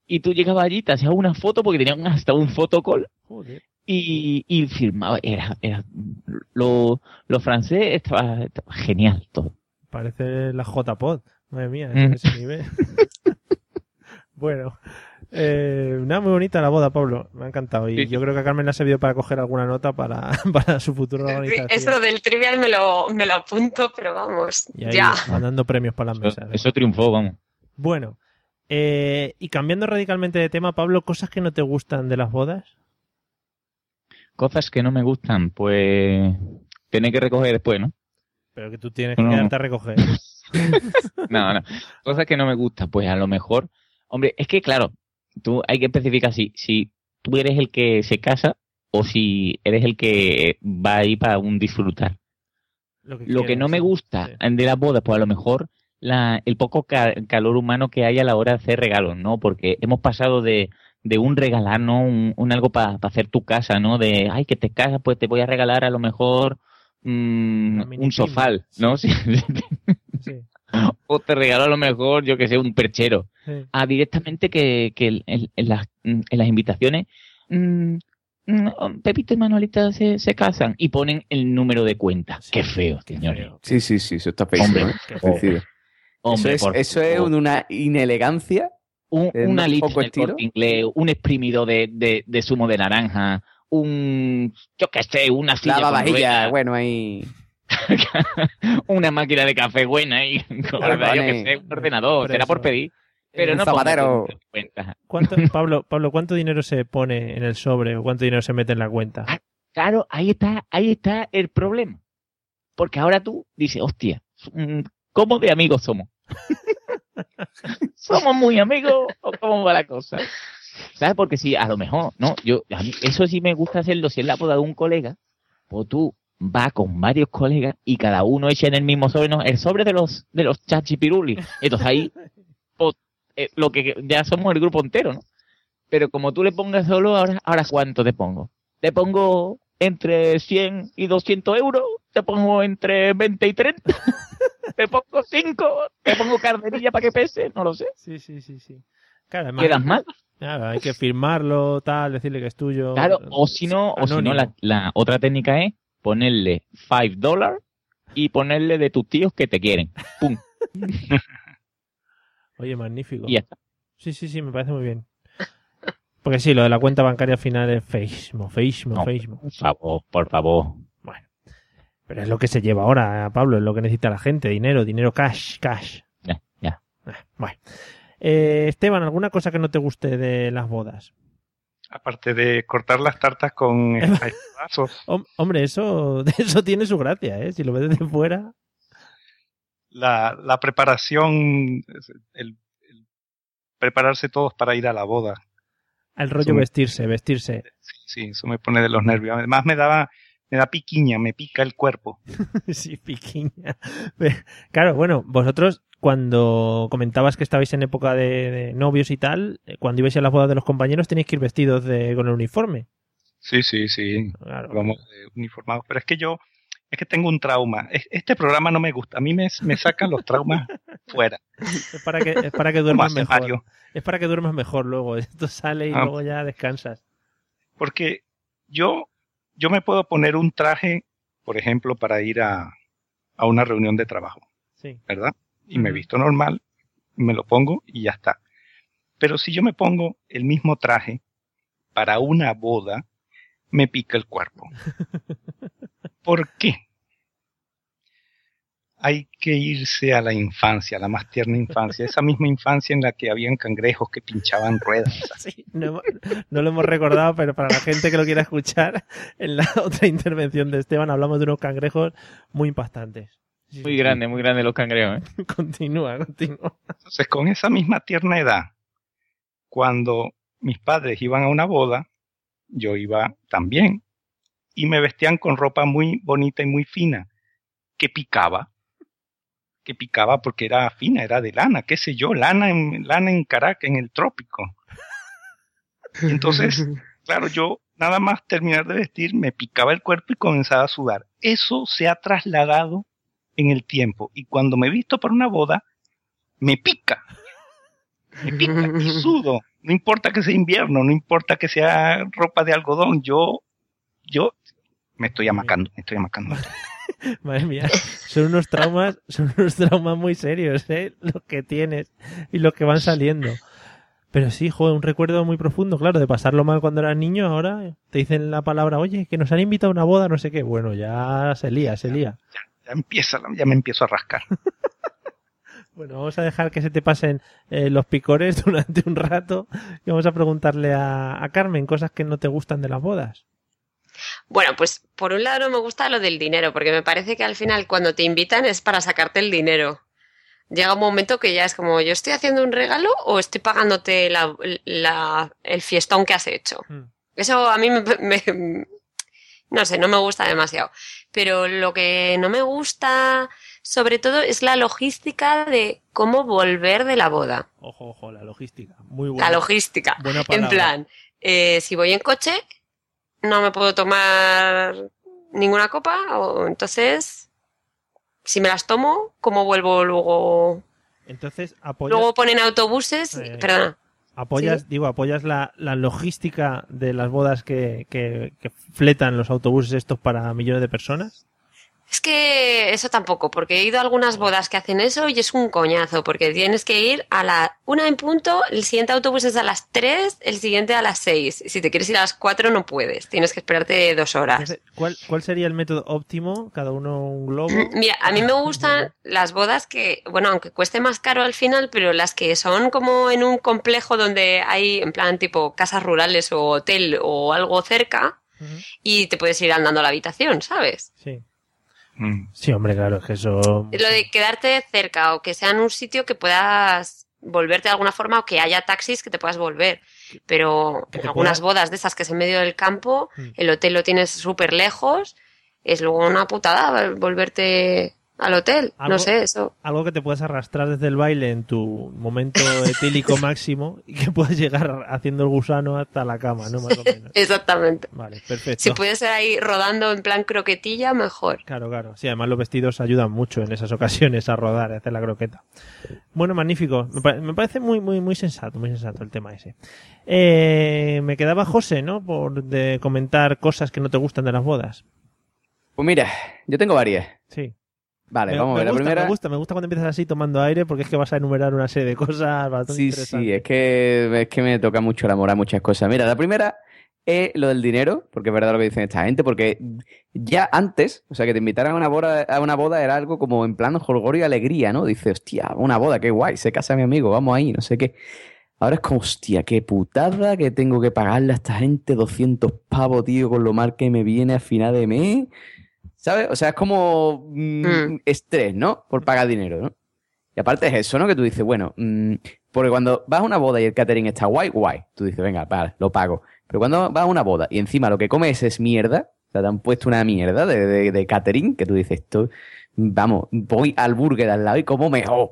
Y tú llegabas allí, te hacías una foto, porque tenían hasta un fotocall, Joder. y, y filmaba, era, era, lo, lo francés estaba, estaba genial todo. Parece la J-Pod. Madre mía, Mm. es ese nivel. bueno. Eh, nada, muy bonita la boda, Pablo. Me ha encantado. Y Sí. yo creo que a Carmen le ha servido para coger alguna nota para, para su futura organización. Eso del trivial me lo, me lo apunto, pero vamos, Y ahí ya. mandando premios para las mesas. ¿eh? Eso triunfó, vamos. Bueno. Eh, y cambiando radicalmente de tema, Pablo, cosas que no te gustan de las bodas. Cosas que no me gustan, pues, tener que recoger después, ¿no? Pero que tú tienes que quedarte a recoger. No, no. Cosas que no me gustan, pues a lo mejor. Hombre, es que claro, tú hay que especificar si, si tú eres el que se casa o si eres el que va ahí para un disfrutar. Lo que, Lo que quieras, no me sí. gusta de las bodas, pues a lo mejor la, el poco ca- calor humano que hay a la hora de hacer regalos, ¿no? Porque hemos pasado de, de un regalar, ¿no? Un, un algo para hacer tu casa, ¿no? De, ay, que te casas, pues te voy a regalar a lo mejor mm, mini un sofá, ¿no? Sí. Sí. o te regalo a lo mejor, yo que sé, un perchero. Sí. A directamente que, que en, las, en las invitaciones, mm, mm, Pepito y Manuelita se, se casan y ponen el número de cuenta. Qué feo, señores. Sí, sí, sí, eso está feísimo. Hombre, ¿eh? qué Coincido. Hombre, eso es, por eso es favor. una inelegancia. Un- de una lista poco estilo. Inglés, un exprimido de, de, de zumo de naranja, un, yo qué sé, una silla ruedas, bueno, ahí. una máquina de café buena y Claro, yo qué vale. sé, un ordenador, será por pedir. Pero Un no zapatero. ¿Cuánto, Pablo, Pablo, ¿cuánto dinero se pone en el sobre o cuánto dinero se mete en la cuenta? Claro, ahí está, ahí está el problema. Porque ahora tú dices, hostia, mm, ¿cómo de amigos somos? ¿Somos muy amigos o cómo va la cosa? ¿Sabes? Porque si a lo mejor, ¿no? Yo, a mí, eso sí me gusta hacerlo si es la boda de un colega, pues tú vas con varios colegas y cada uno echa en el mismo sobre, ¿no? El sobre de los, de los chachipiruli. Entonces ahí, pues, eh, lo que ya somos el grupo entero, ¿no? Pero como tú le pongas solo, ahora, ahora ¿cuánto te pongo? Te pongo entre 100 y 200 euros, te pongo entre 20 y 30, te pongo 5, te pongo carderilla para que pese, no lo sé. Sí, sí, sí, sí. Claro, además- ¿Quedas mal? Claro, hay que firmarlo, tal, decirle que es tuyo. Claro, o si no, o si no la, la otra técnica es ponerle 5 dólares y ponerle de tus tíos que te quieren. ¡Pum! Oye, magnífico. Y ya está. Sí, sí, sí, me parece muy bien. Porque sí, lo de la cuenta bancaria al final es feísimo, feísimo, No. Por favor, por favor. Pero es lo que se lleva ahora, Pablo, es lo que necesita la gente, dinero, dinero cash, cash. Ya, ya. Bueno. Eh, Esteban, ¿alguna cosa que no te guste de las bodas? Aparte de cortar las tartas con Hom- hombre, eso, eso tiene su gracia, ¿eh? Si lo ves desde fuera. la, la preparación, el, el prepararse todos para ir a la boda. El rollo Eso me- vestirse, vestirse. Sí, eso me pone de los nervios. Además me daba, me da piquiña, me pica el cuerpo. sí, piquiña. Claro, bueno, vosotros cuando comentabas que estabais en época de, de novios y tal, eh, cuando ibais a las bodas de los compañeros tenéis que ir vestidos de, con el uniforme. Sí, sí, sí. Claro. Vamos eh, uniformados. Pero es que yo, es que tengo un trauma. Es- Este programa no me gusta. A mí me, me sacan los traumas fuera. Es para que, es para que duermas mejor. Mario? Es para que duermas mejor luego. Esto sale y Ah. luego ya descansas. Porque yo, yo me puedo poner un traje, por ejemplo, para ir a, a una reunión de trabajo, Sí. ¿verdad? Y me Ujú. visto normal, me lo pongo y ya está. Pero si yo me pongo el mismo traje para una boda, me pica el cuerpo. ¿Por qué? Hay que irse a la infancia, a la más tierna infancia, esa misma infancia en la que habían cangrejos que pinchaban ruedas. Sí, no, no lo hemos recordado, pero para la gente que lo quiera escuchar, en la otra intervención de Esteban hablamos de unos cangrejos muy impactantes. Muy grande, muy grande los cangrejos. ¿eh? Continúa, continúa. Entonces, con esa misma tierna edad, cuando mis padres iban a una boda, yo iba también y me vestían con ropa muy bonita y muy fina, que picaba, que picaba porque era fina, era de lana, qué sé yo, lana en, lana en Caracas, en el trópico. Y entonces, claro, yo nada más terminar de vestir, me picaba el cuerpo y comenzaba a sudar. Eso se ha trasladado en el tiempo y cuando me visto para una boda, me pica. Me pica y sudo. No importa que sea invierno, no importa que sea ropa de algodón, yo, yo me estoy amacando, me estoy amacando. Madre mía, son unos traumas, son unos traumas muy serios, ¿eh? Los que tienes y los que van saliendo. Pero sí, joder, un recuerdo muy profundo, claro, de pasarlo mal cuando eras niño, ahora te dicen la palabra, oye, que nos han invitado a una boda, no sé qué. Bueno, ya se lía, se lía. Ya empieza, ya me empiezo a rascar. Bueno, vamos a dejar que se te pasen eh, los picores durante un rato y vamos a preguntarle a, a Carmen cosas que no te gustan de las bodas. Bueno, pues por un lado no me gusta lo del dinero, porque me parece que al final cuando te invitan es para sacarte el dinero. Llega un momento que ya es como, ¿yo estoy haciendo un regalo o estoy pagándote la, la- el fiestón que has hecho? Eso a mí me, me- no sé, no me gusta demasiado. Pero lo que no me gusta sobre todo es la logística de cómo volver de la boda. Ojo, ojo, la logística. Muy buena. La logística. Buena En plan, eh, si voy en coche, no me puedo tomar ninguna copa, o entonces, si me las tomo, ¿cómo vuelvo luego? Entonces, apoyas, Luego ponen autobuses, Eh, perdona. apoyas digo, apoyas la, la logística de las bodas que, que, que fletan los autobuses estos para millones de personas. Es que eso tampoco, porque he ido a algunas bodas que hacen eso y es un coñazo, porque tienes que ir a la una en punto, el siguiente autobús es a las 3, el siguiente a las 6. Si te quieres ir a las 4 no puedes, tienes que esperarte dos horas. ¿cuál, ¿Cuál sería el método óptimo? Cada uno un globo. Mira, a mí me gustan las bodas que, bueno, aunque cueste más caro al final, pero las que son como en un complejo donde hay, en plan, tipo casas rurales o hotel o algo cerca y te puedes ir andando a la habitación, ¿sabes? Sí. Sí, hombre, claro, es que eso. Lo de quedarte cerca o que sea en un sitio que puedas volverte de alguna forma o que haya taxis que te puedas volver. Pero en algunas pueda- bodas de esas que es en medio del campo, Mm. el hotel lo tienes súper lejos, es luego una putada volverte al hotel. Algo- No sé, eso. Algo que te puedas arrastrar desde el baile en tu momento etílico máximo y que puedas llegar haciendo el gusano hasta la cama, ¿no? Más o menos. Exactamente. Vale, perfecto. Si puedes ser ahí rodando en plan croquetilla, mejor. Claro, claro. Sí, además los vestidos ayudan mucho en esas ocasiones a rodar, a hacer la croqueta. Bueno, magnífico. Me, pa- me parece muy, muy, muy sensato, muy sensato el tema ese. Eh, me quedaba José, ¿no? Por de comentar cosas que no te gustan de las bodas. Pues mira, yo tengo varias. Sí. Vale, me, vamos a ver. La gusta, primera. me gusta, me gusta cuando empiezas así tomando aire porque es que vas a enumerar una serie de cosas bastante Sí, sí, es que, es que me toca mucho enamorar muchas cosas. Mira, la primera es lo del dinero, porque es verdad lo que dicen esta gente, porque ya antes, o sea, que te invitaran a una boda, a una boda era algo como en plan jolgorio y alegría, ¿no? Dice, hostia, una boda, qué guay, se casa mi amigo, vamos ahí, no sé qué. Ahora es como, hostia, qué putada que tengo que pagarle a esta gente 200 pavos, tío, con lo mal que me viene a final de mes. ¿Sabes? O sea, es como mm, estrés, ¿no? Por pagar dinero, ¿no? Y aparte es eso, ¿no? Que tú dices, bueno, mm, porque cuando vas a una boda y el catering está guay, guay. Tú dices, venga, vale, lo pago. Pero cuando vas a una boda y encima lo que comes es mierda, o sea, te han puesto una mierda de, de- de catering, que tú dices, esto, vamos, voy al burger al lado y como mejor.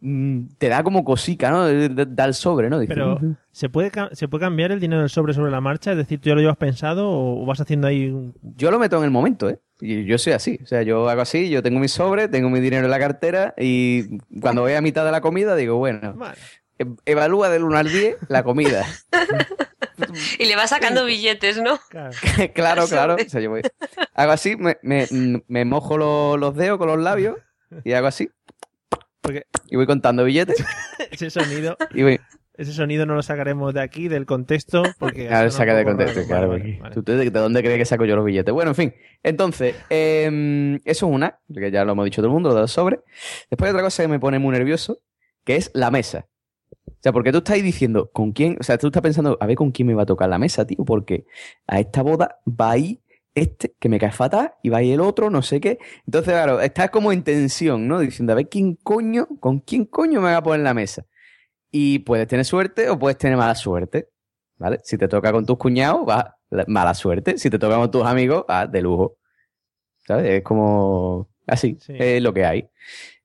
Mm, Te da como cosica, ¿no? Da el sobre, ¿no? Dices, Pero. ¿se puede, ¿se puede cambiar el dinero del sobre sobre la marcha? Es decir, ¿tú ya lo llevas pensado o vas haciendo ahí un... Yo lo meto en el momento, ¿eh? Y yo soy así. O sea, yo hago así, yo tengo mi sobre, tengo mi dinero en la cartera y cuando voy a mitad de la comida digo, bueno, evalúa del 1 al 10 la comida. Y le vas sacando billetes, ¿no? claro, claro. O sea, yo voy, hago así, me, me- me mojo lo- los dedos con los labios y hago así. Y voy contando billetes ese sonido? y voy, Ese sonido no lo sacaremos de aquí, del contexto, porque... Claro, saca de contexto, raro. claro. Vale, porque vale, ¿tú ¿De, de dónde crees que saco yo los billetes? Bueno, en fin. Entonces, eh, eso es una, que ya lo hemos dicho todo el mundo, lo de los sobres. Después hay otra cosa que me pone muy nervioso, que es la mesa. O sea, porque tú estás diciendo, ¿con quién? O sea, tú estás pensando, a ver con quién me va a tocar la mesa, tío, porque a esta boda va ahí este, que me cae fatal, y va ahí el otro, no sé qué. Entonces, claro, estás como en tensión, ¿no? Diciendo, a ver quién coño, con quién coño me va a poner la mesa. Y puedes tener suerte o puedes tener mala suerte. ¿Vale? Si te toca con tus cuñados, va la- mala suerte. Si te toca con tus amigos, va de lujo. ¿Sabes? Es como así, es lo que hay.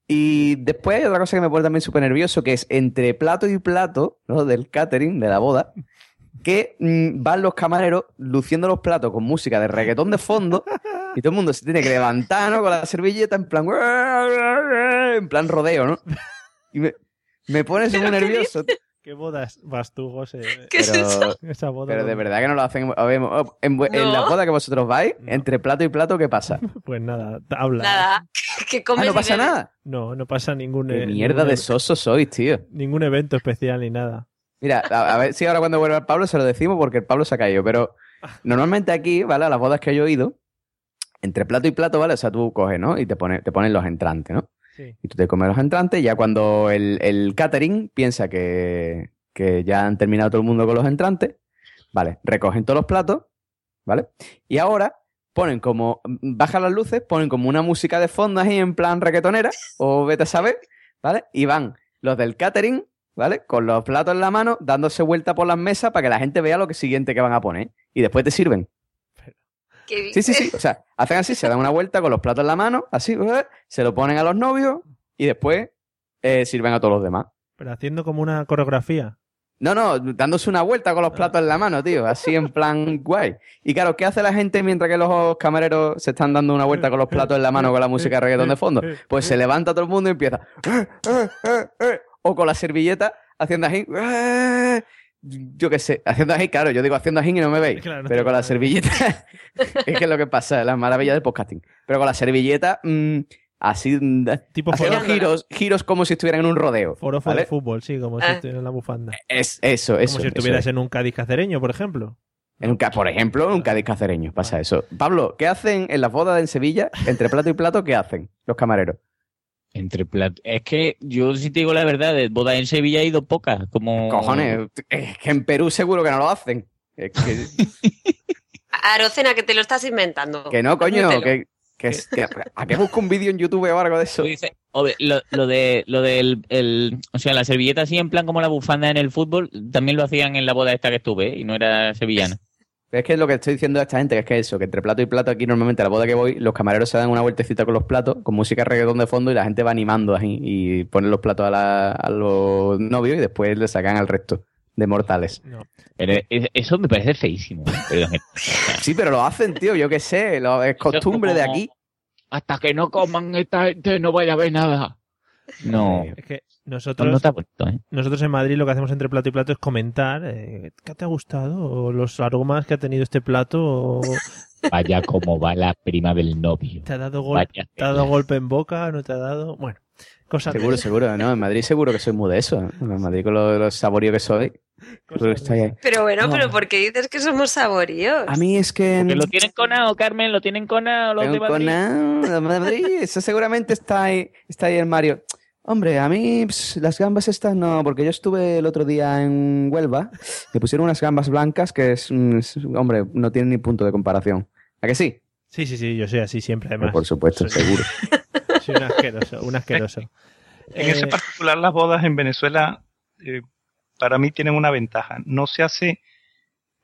Y después hay otra cosa que me pone también súper nervioso, que es entre plato y plato, ¿no? Del catering, de la boda, que mm, van los camareros luciendo los platos con música de reggaetón de fondo y todo el mundo se tiene que levantar, ¿no? Con la servilleta en plan... En plan rodeo, ¿no? Y me, me pone súper nervioso. ¿Qué bodas vas tú, José? Pero, Esa boda pero de verdad que no lo hacen. En, en No. la boda que vosotros vais, entre plato y plato, ¿qué pasa? Pues nada, habla. Nada, que comes Ah, no pasa nada. No, no pasa ningún... Qué eh, mierda ningún de e- sosos sois, tío. Ningún evento especial ni nada. Mira, a, a ver si ahora cuando vuelva el Pablo se lo decimos porque el Pablo se ha caído. Pero normalmente aquí, ¿vale? A las bodas que yo he ido, entre plato y plato, ¿vale? O sea, tú coges, ¿no? Y te pones te ponen los entrantes, ¿no? Y tú te comes los entrantes, ya cuando el, el catering piensa que, que ya han terminado todo el mundo con los entrantes, ¿vale? Recogen todos los platos, ¿vale? Y ahora ponen como, bajan las luces, ponen como una música de fondo ahí en plan reggaetonera, o vete a saber, ¿vale? Y van los del catering, ¿vale? Con los platos en la mano, dándose vuelta por las mesas para que la gente vea lo que siguiente que van a poner. Y después te sirven. ¿Qué Sí, sí, sí. O sea, hacen así, se dan una vuelta con los platos en la mano, así, ¡eh! se lo ponen a los novios y después eh, sirven a todos los demás. Pero haciendo como una coreografía. No, no, dándose una vuelta con los platos en la mano, tío, así en plan guay. Y claro, ¿qué hace la gente mientras que los camareros se están dando una vuelta con los platos en la mano con la música de reggaetón de fondo? Pues se levanta todo el mundo y empieza. O con la servilleta haciendo así. Yo qué sé, haciendo así, claro, yo digo haciendo así y no me veis. Claro, pero con la servilleta. es que es lo que pasa, la maravilla del podcasting. Pero con la servilleta, mm, así. mm, Tipo haciendo foro- giros, giros como si estuvieran en un rodeo. Forofo ¿vale? de fútbol, sí, como si Ah. estuviera en la bufanda. Es eso, eso. Como si estuvieras es. en un Cádiz cacereño, por ejemplo. En un por ejemplo, en un Cádiz cacereño pasa eso. Pablo, ¿qué hacen en las bodas en Sevilla? Entre plato y plato, ¿qué hacen los camareros? Entre platos. Es que yo, si te digo la verdad, de bodas en Sevilla he ido pocas. Como... Cojones, es que en Perú seguro que no lo hacen. Es que, Arocena, que te lo estás inventando. que no, coño, que, que, es- que- ¿a qué busco un vídeo en YouTube o algo de eso? Lo, lo de lo del el, o sea la servilleta así en plan como la bufanda en el fútbol también lo hacían en la boda esta que estuve ¿eh? y no era sevillana Es que es lo que estoy diciendo a esta gente, que es que eso, que entre plato y plato aquí normalmente a la boda que voy, los camareros se dan una vueltecita con los platos, con música reggaetón de fondo y la gente va animando ahí y ponen los platos a, la- a los novios y después le sacan al resto de mortales. pero eso me parece feísimo ¿eh? Perdón. Sí, pero lo hacen, tío, yo qué sé, lo- es costumbre de aquí. hasta que no coman esta gente no vaya a ver nada no Es que no, nosotros, no te ha puesto, ¿eh? nosotros en Madrid lo que hacemos entre plato y plato es comentar eh, qué te ha gustado, o los aromas que ha tenido este plato, o vaya como va la prima del novio te ha dado, gol- Vaya. te ha dado golpe en boca, no te ha dado. Bueno, cosas de Seguro, esas. seguro, ¿no? En Madrid seguro que soy muy de eso. En Madrid con lo, lo saborío que soy. ahí. Pero bueno, No. pero ¿por qué dices que somos saboríos? A mí es que... lo tienen conado Carmen lo tienen conado los de Madrid con- Madrid, eso seguramente está ahí, está ahí el Mario. Hombre, a mí ps, las gambas estas no, porque yo estuve el otro día en Huelva, me pusieron unas gambas blancas que es, mm, es- hombre, no tienen ni punto de comparación. ¿A que sí? Sí, sí, sí, yo soy así siempre, además. Por supuesto, Soy- seguro. Soy un asqueroso, un asqueroso. En ese Eh, particular, las bodas en Venezuela, eh, para mí tienen una ventaja. No se hace,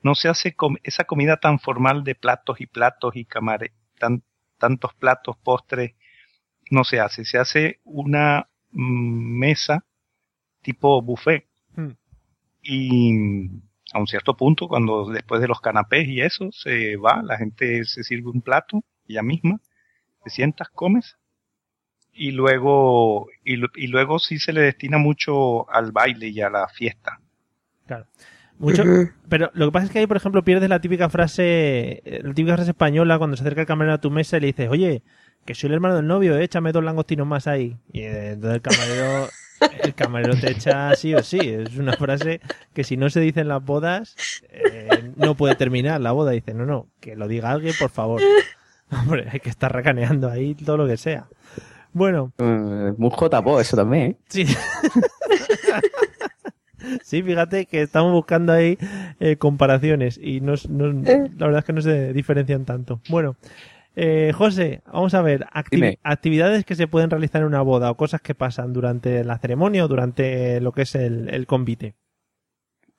no se hace com- esa comida tan formal de platos y platos y camares, tan, tantos platos, postres, no se hace. Se hace una mesa tipo buffet. Hmm. Y a un cierto punto, cuando después de los canapés y eso, se va, la gente se sirve un plato, ella misma, te sientas, comes, y luego, y, y luego sí se le destina mucho al baile y a la fiesta. Claro. Mucho, pero lo que pasa es que ahí, por ejemplo, pierdes la típica frase, eh, la típica frase española cuando se acerca el camarero a tu mesa y le dices, oye, que soy el hermano del novio, eh, échame dos langostinos más ahí. Y eh, entonces el camarero El camarero te echa sí o sí. Es una frase que si no se dice en las bodas, eh, no puede terminar la boda. Dice, no, no, que lo diga alguien, por favor. Hombre, hay que estar racaneando ahí todo lo que sea. Bueno, Eh, Muy eso también, ¿eh? sí. Sí, fíjate que estamos buscando ahí eh, comparaciones y no, no- la verdad es que no se diferencian tanto. Bueno, eh, José, vamos a ver, acti- actividades que se pueden realizar en una boda o cosas que pasan durante la ceremonia o durante lo que es el, el convite.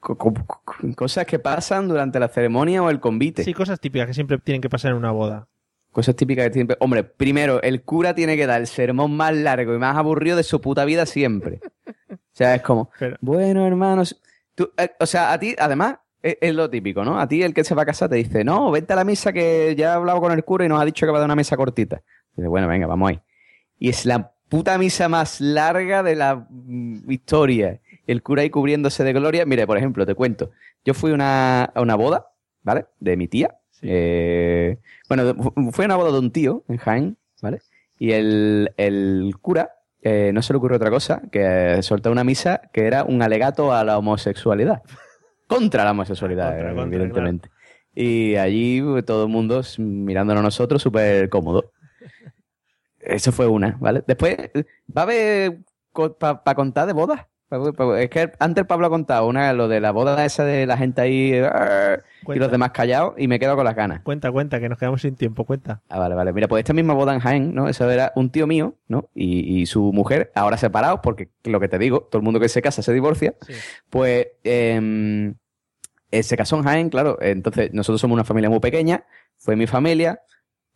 Co- co- co- Cosas que pasan durante la ceremonia o el convite. Sí, cosas típicas que siempre tienen que pasar en una boda. Cosas típicas que siempre. Hombre, primero, el cura tiene que dar el sermón más largo y más aburrido de su puta vida siempre. O sea, es como, Pero- bueno, hermanos. tú- eh, o sea, a ti, además, es, es lo típico, ¿no? A ti, el que se va a casar, te dice, no, vente a la misa que ya he hablado con el cura y nos ha dicho que va a dar una mesa cortita. Dice, bueno, venga, vamos ahí. Y es la puta misa más larga de la mm, historia. El cura ahí cubriéndose de gloria. Mire, por ejemplo, te cuento. Yo fui una- a una boda, ¿vale? De mi tía. Eh, bueno, fu- fue una boda de un tío en Jaén, ¿vale? Y el, el cura eh, no se le ocurrió otra cosa que soltar una misa que era un alegato a la homosexualidad. Contra la homosexualidad, Contra, eh, contra, evidentemente. Y allí pues, todo el mundo mirándonos a nosotros súper cómodo. Eso fue una, ¿vale? Después, eh, va a haber para contar de bodas. Es que antes Pablo ha contado una, lo de la boda esa de la gente ahí Y los demás callados y me quedo con las ganas. Cuenta, cuenta, que nos quedamos sin tiempo, cuenta. Ah, vale, vale. Mira, pues esta misma boda en Jaén, ¿no? Eso era un tío mío, ¿no? Y, y su mujer, ahora separados, porque lo que te digo, todo el mundo que se casa se divorcia. Pues em, eh, se casó en Jaén, claro. Entonces, nosotros somos una familia muy pequeña. Fue mi familia,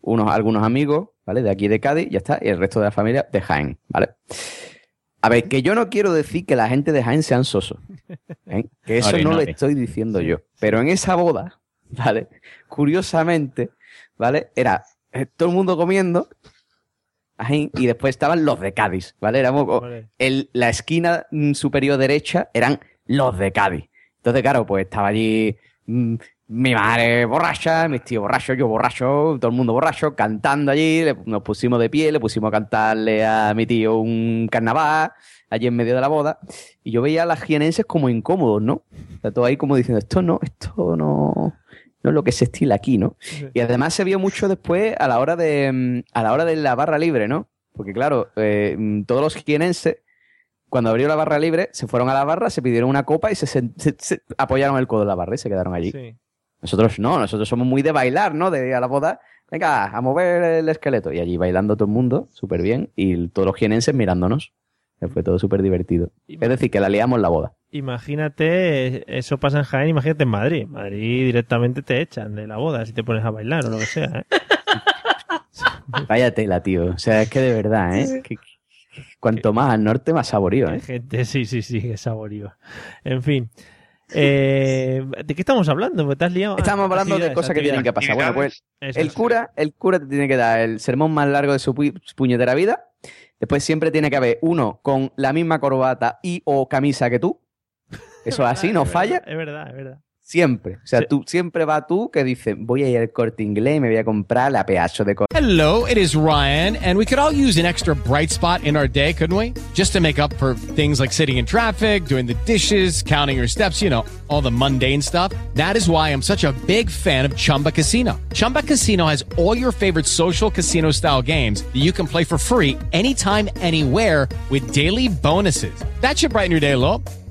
unos, algunos amigos, ¿vale? De aquí de Cádiz, ya está. Y el resto de la familia de Jaén, ¿vale? A ver, que yo no quiero decir que la gente de Jaén sean sosos. ¿eh? Que eso no no, lo estoy diciendo yo. Pero en esa boda, ¿vale? Curiosamente, ¿vale? Era eh, todo el mundo comiendo Jaén, y después estaban los de Cádiz, ¿vale? Éramos, el, la esquina mm, superior derecha eran los de Cádiz. Entonces, claro, pues estaba allí mm, mi madre borracha, mis tíos borrachos, yo borracho, todo el mundo borracho, cantando allí, le- nos pusimos de pie, le pusimos a cantarle a mi tío un carnaval allí en medio de la boda, y yo veía a las jienenses como incómodos, ¿no? O sea, todo ahí como diciendo, esto no, esto no, no es lo que se estila aquí, ¿no? Y además se vio mucho después a la hora de, mm, a la hora de la barra libre, ¿no? Porque claro, eh, mm, todos los jienenses cuando abrió la barra libre, se fueron a la barra, se pidieron una copa y se, se- se apoyaron el codo en la barra y se quedaron allí. Sí. Nosotros no, nosotros somos muy de bailar, ¿no? De ir a la boda, venga, a mover el esqueleto. Y allí bailando todo el mundo, súper bien, y todos los jienenses mirándonos. Eh, Fue todo súper divertido. Es decir, que la liamos en la boda. Imagínate, eso pasa en Jaén, imagínate en Madrid. Madrid directamente te echan de la boda si te pones a bailar o lo que sea. ¿eh? Vaya tela, tío. O sea, es que de verdad, ¿eh? Que- que- cuanto más al norte, más saborío, ¿eh? Gente, sí, sí, sí, es saborío. En fin. Eh, ¿De qué estamos hablando? Estamos Ah, hablando de cosas que tienen que pasar. Bueno, pues Eso el cura, el cura te tiene que dar el sermón más largo de su pu- puñetera vida. Después siempre tiene que haber uno con la misma corbata y o camisa que tú. Eso es así, no Es falla. Es verdad, es verdad. Siempre. O sea, tú siempre va tú que dices, voy a ir al corte inglés y me voy a comprar la pedazo de corbata. Hello, it is Ryan, and we could all use an extra bright spot in our day, couldn't we? Just to make up for things like sitting in traffic, doing the dishes, counting your steps, you know, all the mundane stuff. That is why I'm such a big fan of Chumba Casino. Chumba Casino has all your favorite social casino style games that you can play for free anytime, anywhere with daily bonuses. That should brighten your day a little.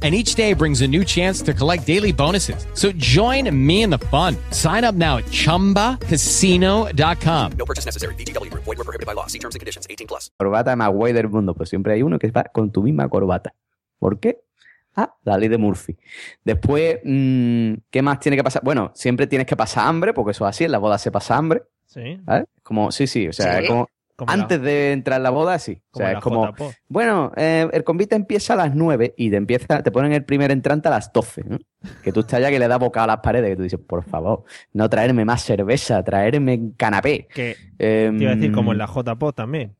And each day brings a new chance to collect daily bonuses. So join me in the fun. Sign up now at chumbacasino.com. No purchase necessary. VGW Group. Void were prohibited by law. See terms and conditions. 18 plus. corbata más guay del mundo. Pues siempre hay uno que va con tu misma corbata. ¿Por qué? Ah, la ley de Murphy. Después, mm, ¿qué más tiene que pasar? Bueno, siempre tienes que pasar hambre, porque eso es así, en la boda se pasa hambre. Sí. ¿vale? Como, sí, sí, o sea, Sí. como, La- Antes de entrar en la boda, sí. O sea, es como, bueno, eh, el convite empieza a las 9 y te empieza, te ponen el primer entrante a las 12. ¿no? Que tú estás ya que le das boca a las paredes, que tú dices, por favor, no traerme más cerveza, traerme canapé. Que Em, te iba a decir, como en la JPO también.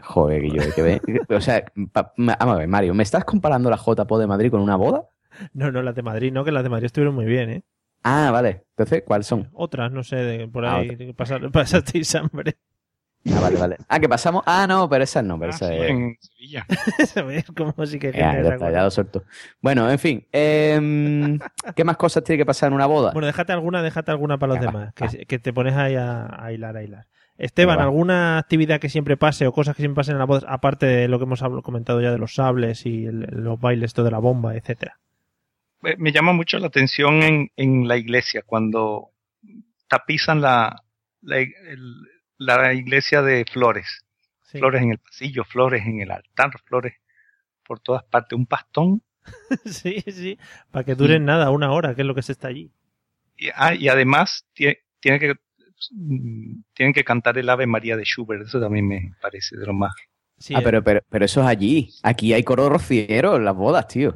Joder, que yo, que ve- O sea, pa- vamos a ver, Mario, ¿me estás comparando la JPO de Madrid con una boda? No, no, las de Madrid, no, que las de Madrid estuvieron muy bien, ¿eh? Ah, vale. Entonces, ¿cuáles son? Otras, no sé, de, por Ah, ahí pasasteis hambre. Ah, vale, vale. Ah, que pasamos. Ah, no, pero esas no, pero esas es. En Sevilla. Como si que Ya, ya está, ya lo suelto. Bueno, en fin. em, ¿Qué más cosas tiene que pasar en una boda? Bueno, déjate alguna, déjate alguna para los demás, que, que te pones ahí a, a hilar, a hilar. Esteban. ¿alguna actividad que siempre pase o cosas que siempre pasen en la boda, aparte de lo que hemos comentado ya de los sables y el- los bailes, esto de la bomba, etcétera? Me llama mucho la atención en, en la iglesia cuando tapizan la, la, el- la iglesia de flores. Sí. Flores en el pasillo, flores en el altar, flores por todas partes. Un pastón. sí, sí, para que duren nada, una hora, que es lo que se está allí. Y, ah, y además tie- tiene que, mm, tienen que cantar el Ave María de Schubert. Eso también me parece de lo más. Sí, ah, eh, pero, pero, pero eso es allí. Aquí hay coro rociero en las bodas, tío.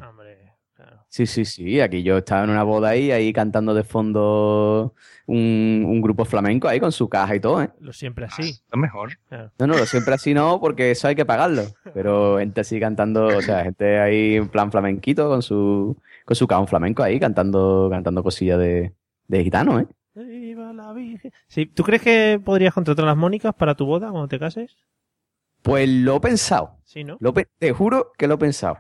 Sí, sí, sí. Aquí yo estaba en una boda ahí, ahí cantando de fondo un, un grupo flamenco ahí con su caja y todo, ¿eh? Lo siempre así. Está mejor. Claro. No, no, lo siempre así no, porque eso hay que pagarlo. Pero gente así cantando, o sea, gente ahí en plan flamenquito con su, con su cajón flamenco ahí cantando, cantando cosillas de, de gitano, ¿eh? Viva la Virgen. Sí, ¿Tú crees que podrías contratar a las Mónicas para tu boda cuando te cases? Pues lo he pensado. Sí, ¿no? Lo pe- te juro que lo he pensado.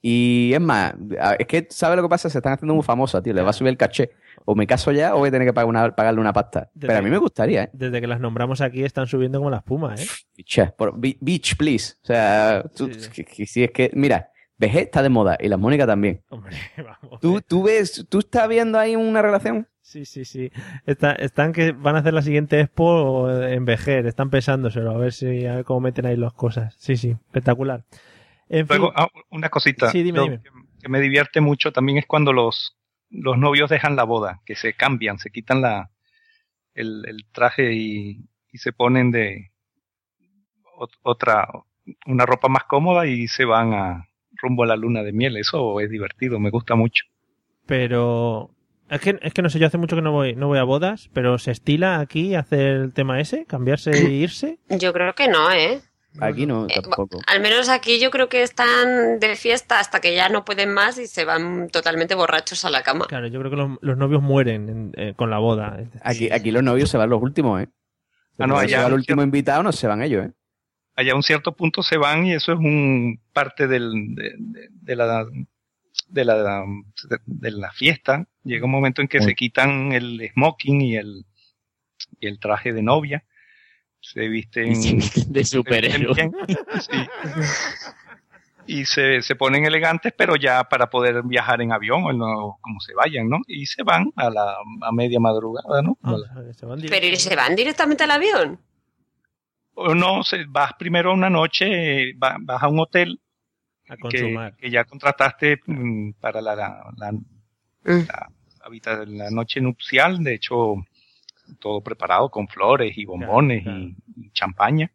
Y es más, es que, ¿sabes lo que pasa? Se están haciendo muy famosas, tío. Le va a subir el caché. O me caso ya o voy a tener que pagar una- pagarle una pasta. Pero a mí me gustaría, ¿eh? Desde que las nombramos aquí están subiendo como la espuma, ¿eh? Picha, por- bi- Beach, please. O sea, tú- que- si es que, mira, VG está de moda y las Mónica también. Hombre, vamos. ¿Tú, tú ves, tú estás viendo ahí una relación? Sí, sí, sí. Está- están que van a hacer la siguiente expo en Vejer. Están pensándoselo, a ver si a ver cómo meten ahí las cosas. Sí, sí, espectacular. En fin, Luego, ah, una cosita. Sí, dime, Lo dime. Que, que me divierte mucho también es cuando los, los novios dejan la boda, que se cambian, se quitan la, el, el traje y, y se ponen de ot- otra, una ropa más cómoda y se van a rumbo a la luna de miel. Eso es divertido, me gusta mucho. pero es que, es que no sé, yo hace mucho que no voy, no voy a bodas, pero se estila aquí hacer el tema ese, cambiarse e irse. Yo creo que no, ¿eh? Aquí no, tampoco. Al menos aquí yo creo que están de fiesta hasta que ya no pueden más y se van totalmente borrachos a la cama. Claro, yo creo que los, los novios mueren en- eh, con la boda. Aquí, aquí los novios se van los últimos, ¿eh? Ah, no, allá- llega el último invitado, no se van ellos, ¿eh? Allá a un cierto punto se van y eso es un parte del, de, de- de la de la de la fiesta. Llega un momento en que se quitan el smoking y el y el traje de novia. Se visten de superhéroe. bien, sí. y se, se ponen elegantes, pero ya para poder viajar en avión o no, como se vayan, ¿no? Y se van a la a media madrugada, ¿no? Ah, Pero ¿y se van directamente al avión? o no, se, vas primero una noche, eh, va- vas a un hotel a que, consumar. que ya contrataste mm, para la, la, la, la habita- la noche nupcial, de hecho, todo preparado con flores y bombones Y, y champaña.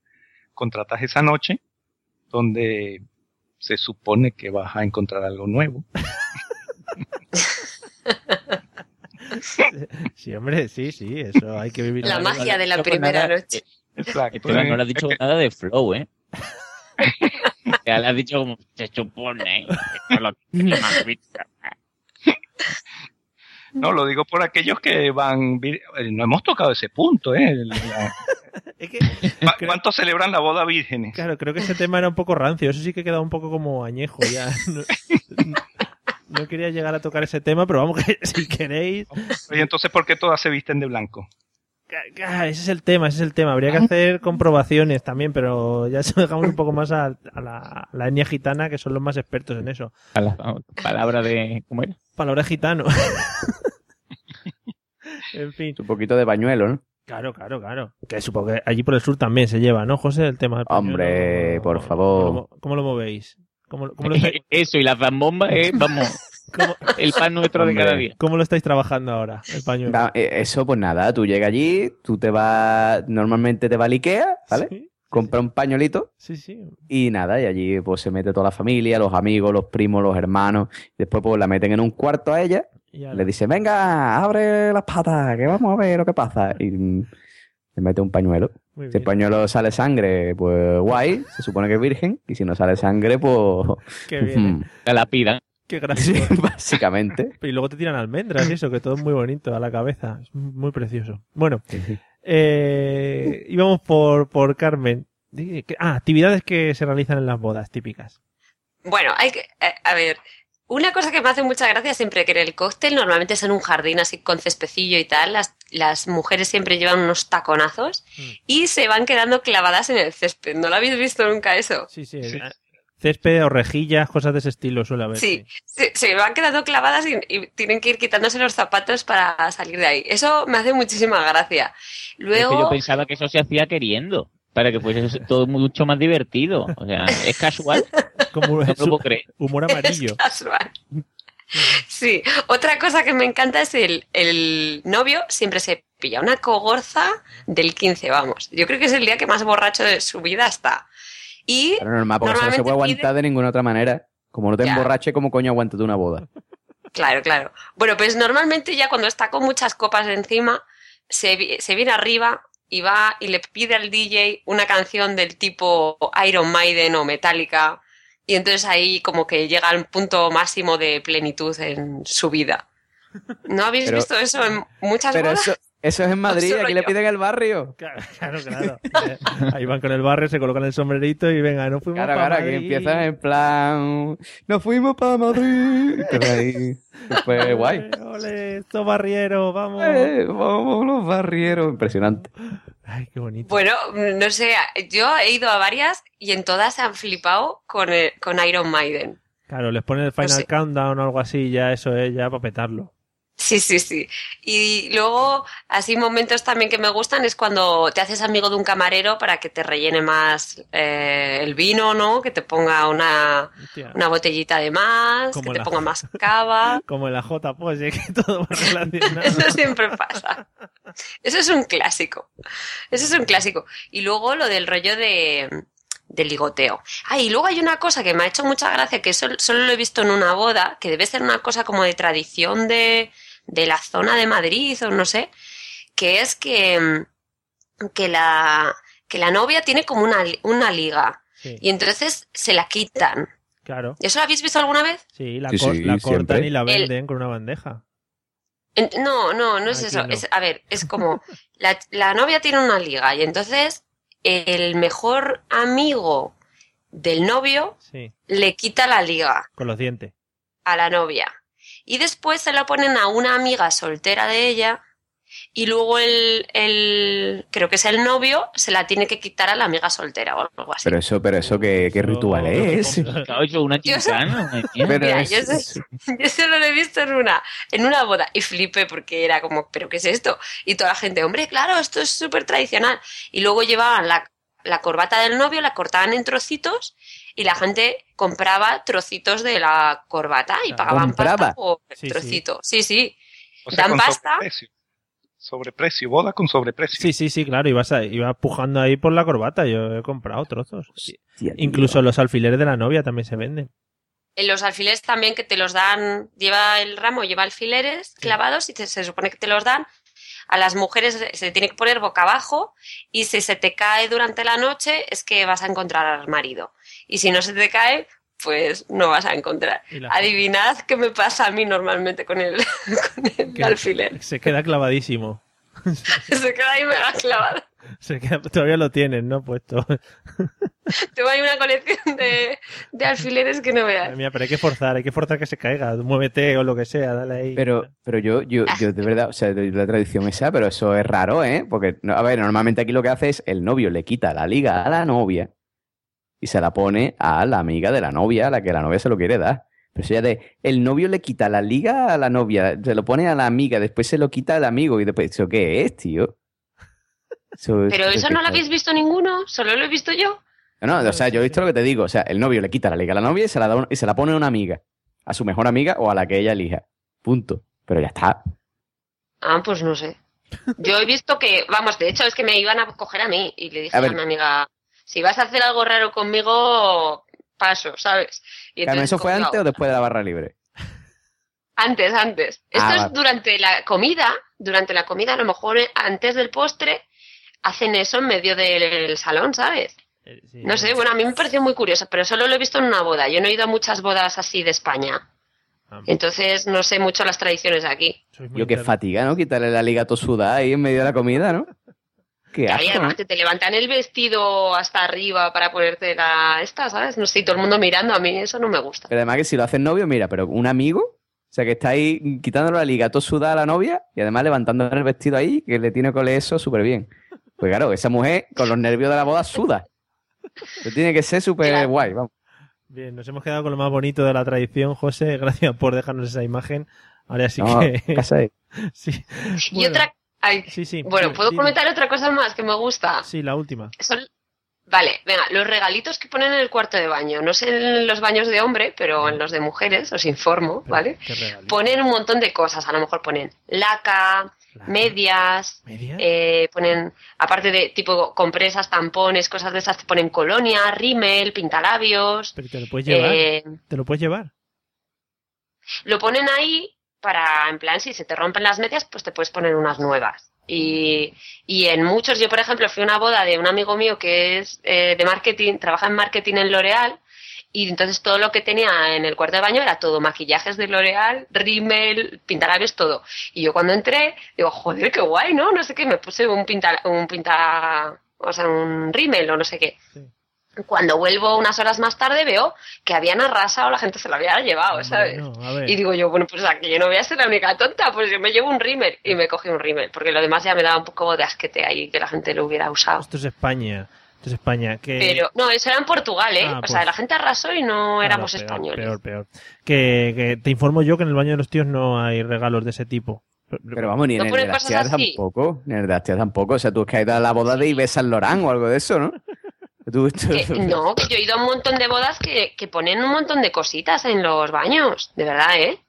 Contratas esa noche donde se supone que vas a encontrar algo nuevo. Sí, hombre, sí, sí, eso hay que vivir. La magia de la No, primera nada, noche. Exacto. Esteban, no le has dicho nada de flow, ¿eh? ya le has dicho como se supone. lo más vista. No, lo digo por aquellos que van. eh, No hemos tocado ese punto, ¿eh? El- la- ¿Cu- ¿Cuánto celebran la boda vírgenes? Claro, creo que ese tema era un poco rancio. Eso sí que queda un poco como añejo ya. No, no quería llegar a tocar ese tema, pero vamos que si queréis. Oye, entonces, ¿por qué todas se visten de blanco? Ah, ese es el tema, ese es el tema. Habría que hacer comprobaciones también, pero ya se lo dejamos un poco más a, a la, a la etnia gitana, que son los más expertos en eso. A la palabra de. ¿Cómo era? Palabra gitano. en fin. Un poquito de pañuelo, ¿no? Claro, claro, claro. Que supongo que allí por el sur también se lleva, ¿no, José? El tema del pañuelo. Hombre, por ¿Cómo favor. cómo lo movéis? ¿Cómo, cómo lo estáis, Eso y la zambomba es, vamos, el pan nuestro de cada día. cómo lo estáis trabajando ahora, el pañuelo? Va, eh, Eso, pues nada, tú llegas allí, tú te vas, normalmente te vas al Ikea, ¿vale? Sí, compra un pañuelito Sí, sí. y nada, y allí pues se mete toda la familia, los amigos, los primos, los hermanos. Después pues la meten en un cuarto a ella, Y le dice, venga, abre las patas, que vamos a ver lo que pasa. Y le mete un pañuelo. Muy Si el pañuelo sale sangre, pues guay, se supone que es virgen. Y si no sale sangre, pues... Qué bien, La lapidan. Qué gracioso. básicamente. Y luego te tiran almendras y eso, que todo es muy bonito a la cabeza. Es muy precioso. Bueno, Sí, sí. eh, íbamos por, por Carmen. Ah, actividades que se realizan en las bodas típicas. Bueno, hay que, eh, a ver, una cosa que me hace mucha gracia siempre que en el cóctel normalmente es en un jardín así con cespecillo y tal, las, las mujeres siempre llevan unos taconazos Mm. y se van quedando clavadas en el césped. ¿No lo habéis visto nunca eso? Sí, sí. eh, Césped o rejillas, cosas de ese estilo suele haber. Sí, se, se van quedando clavadas y, y tienen que ir quitándose los zapatos para salir de ahí. Eso me hace muchísima gracia. Es que yo Luego, pensaba que eso se hacía queriendo, para que fuese todo mucho más divertido. O sea, es casual. Como No lo puedo creer. humor amarillo. Es casual. Sí, otra cosa que me encanta es el, el novio siempre se pilla una cogorza del 15, vamos. Yo creo que es el día que más borracho de su vida está. Y Pero normal, porque eso no se puede aguantar de ninguna otra manera. Como no te Ya. emborrache, ¿cómo coño aguantas una boda? Claro, claro. Bueno, pues normalmente ya cuando está con muchas copas encima, se, se viene arriba y va y le pide al DJ una canción del tipo Iron Maiden o Metallica. Y entonces ahí como que llega al punto máximo de plenitud en su vida. ¿No habéis Pero- visto eso en muchas Pero bodas? eso, eso es en Madrid, aquí le piden el barrio. Claro, claro. claro. Eh, Ahí van con el barrio, se colocan el sombrerito y venga, no fuimos Claro, pa' claro, que Madrid. empiezan en plan. Nos fuimos para Madrid. Ahí. Después, guay. Ole, estos barrieros, vamos. Eh, vamos los barrieros. Impresionante. Ay, qué bonito. Bueno, no sé, yo he ido a varias y en todas se han flipado con, el- con Iron Maiden. Claro, les ponen el Final sé. Countdown o algo así, ya eso es ya para petarlo. Sí, sí, sí. Y luego, así momentos también que me gustan es cuando te haces amigo de un camarero para que te rellene más eh, el vino, ¿no? Que te ponga una, una botellita de más, Como que te ponga más cava. Como en la J, pues, que todo va relacionado. Eso siempre pasa. Eso es un clásico. Eso es un clásico. Y luego lo del rollo de del ligoteo. Ah, y luego hay una cosa que me ha hecho mucha gracia, que sol- solo lo he visto en una boda, que debe ser una cosa como de tradición de, de la zona de Madrid o no sé, que es que, mm, que, la, que la novia tiene como una, una liga Sí, y entonces se la quitan. claro. ¿Eso lo habéis visto alguna vez? Sí, la, Sí, cor- sí, la cortan siempre. y la El- venden con una bandeja. En- No, no, no es Aquí eso. no. Es, a ver, es como la, la novia tiene una liga y entonces el mejor amigo del novio Sí, le quita la liga con los dientes. a la novia. Y después se la ponen a una amiga soltera de ella y luego el, el creo que es el novio, se la tiene que quitar a la amiga soltera o algo así. Pero eso, pero eso, ¿qué, qué ritual es? Una Yo yo, sé- yo solo lo he visto en una, en una boda y flipé porque era como, ¿pero qué es esto? Y toda la gente, hombre, claro, esto es súper tradicional. Y luego llevaban la, la corbata del novio, la cortaban en trocitos y la gente compraba trocitos de la corbata y pagaban ¿Compraba? pasta por Sí, sí. trocito. Sí, sí. O sea, Dan con pasta. sobreprecio. Sobreprecio, boda con sobreprecio. Sí, sí, sí, claro, ibas, a- ibas pujando ahí por la corbata. Yo he comprado trozos. Hostia, tío. Incluso los alfileres de la novia también se venden. En los alfileres también que te los dan, lleva el ramo, lleva alfileres clavados y te- se supone que te los dan. A las mujeres se tiene que poner boca abajo y si se te cae durante la noche es que vas a encontrar al marido. Y si no se te cae, pues no vas a encontrar. Adivinad qué me pasa a mí normalmente con el, con el Que alfiler. Se queda clavadísimo. Se queda ahí mega clavado. Se queda- todavía lo tienen, ¿no? Puesto. Tengo ahí una colección de, de alfileres que no veas. Mía, pero hay que forzar, hay que forzar que se caiga. Muévete o lo que sea, dale ahí. Pero, pero yo, yo, yo de verdad, o sea, la tradición esa, pero eso es raro, ¿eh? Porque, a ver, normalmente aquí lo que hace es el novio le quita la liga a la novia y se la pone a la amiga de la novia, a la que la novia se lo quiere dar. Pero ya de, el novio le quita la liga a la novia, se lo pone a la amiga, después se lo quita al amigo y después, ¿eso qué es, tío? Eso Pero eso no lo habéis visto ninguno, solo lo he visto yo. No, no, o sea, yo he visto lo que te digo. O sea, el novio le quita la liga a la novia y se la, da un- y se la pone a una amiga. A su mejor amiga o a la que ella elija. Punto. Pero ya está. Ah, pues no sé. Yo he visto que, vamos, de hecho es que me iban a coger a mí y le dije A a, ver. mi amiga, Si vas a hacer algo raro conmigo, paso, ¿sabes? Y entonces, ¿eso fue antes o después de la barra libre? Antes, antes. Esto Ah, es vale. durante la comida, durante la comida, a lo mejor eh, antes del postre, hacen eso en medio del salón, ¿sabes? Eh, No sé, bueno, a mí me pareció muy curioso, pero solo lo he visto en una boda. Yo no he ido a muchas bodas así de España. Ah. Entonces no sé mucho las tradiciones de aquí. Yo qué fatiga, ¿no? Quitarle la liga sudada ahí en medio de la comida, ¿no? Qué Y asco, ¿no? además que te levantan el vestido hasta arriba para ponerte la esta, ¿sabes? No sé, y todo el mundo mirando, a mí eso no me gusta. Pero además que si lo haces novio, mira, pero un amigo, o sea, que está ahí quitándole la liga sudada a la novia y además levantando el vestido ahí, que le tiene que oler eso súper bien. Pues claro, esa mujer con los nervios de la boda suda. Eso tiene que ser súper guay, vamos. Bien, nos hemos quedado con lo más bonito de la tradición, José. Gracias por dejarnos esa imagen. Ahora sí No, que. casa ahí. sí. Y otra... ay, Sí, sí. bueno, ¿puedo comentar otra cosa más que me gusta? Sí, la última. Son... Vale, venga, los regalitos que ponen en el cuarto de baño. No sé en los baños de hombre, pero en los de mujeres, os informo, ¿vale? Qué regalito. Ponen un montón de cosas. A lo mejor ponen laca, medias, eh, ponen, aparte de tipo compresas, tampones, cosas de esas, te ponen colonia, rímel, pintalabios. Pero te lo puedes llevar. Eh, Te lo puedes llevar. lo ponen ahí para, en plan, si se te rompen las medias, pues te puedes poner unas nuevas. Y, y en muchos, yo por ejemplo fui a una boda de un amigo mío que es eh, de marketing, trabaja en marketing en L'Oreal, y entonces todo lo que tenía en el cuarto de baño era todo, maquillajes de L'Oreal, rímel, pintalabios, todo. Y yo cuando entré, digo, joder, qué guay, ¿no? No sé qué, me puse un pinta, un pinta, o sea, un rímel o no sé qué. Cuando vuelvo unas horas más tarde veo que habían arrasado, la gente se lo había llevado, ¿sabes? Y digo yo, bueno, pues aquí yo no voy a ser la única tonta, pues yo me llevo un rímel y me cogí un rímel, porque lo demás ya me daba un poco de asquete ahí que la gente lo hubiera usado. Esto es España. Esto es España. Que... Pero, no, eso era en Portugal, ¿eh? Ah, o sea, pues- la gente arrasó y no Claro, éramos peor, españoles. Peor, peor. Que, que te informo yo que en el baño de los tíos no hay regalos de ese tipo. Pero vamos, ni en No el ponen de las cosas tías así. tampoco. Ni en el de las tías tampoco. O sea, tú es que has ido a la boda de Ives San Lorán o algo de eso, ¿no? Que- no, que yo he ido a un montón de bodas que, que ponen un montón de cositas en los baños, de verdad, ¿eh?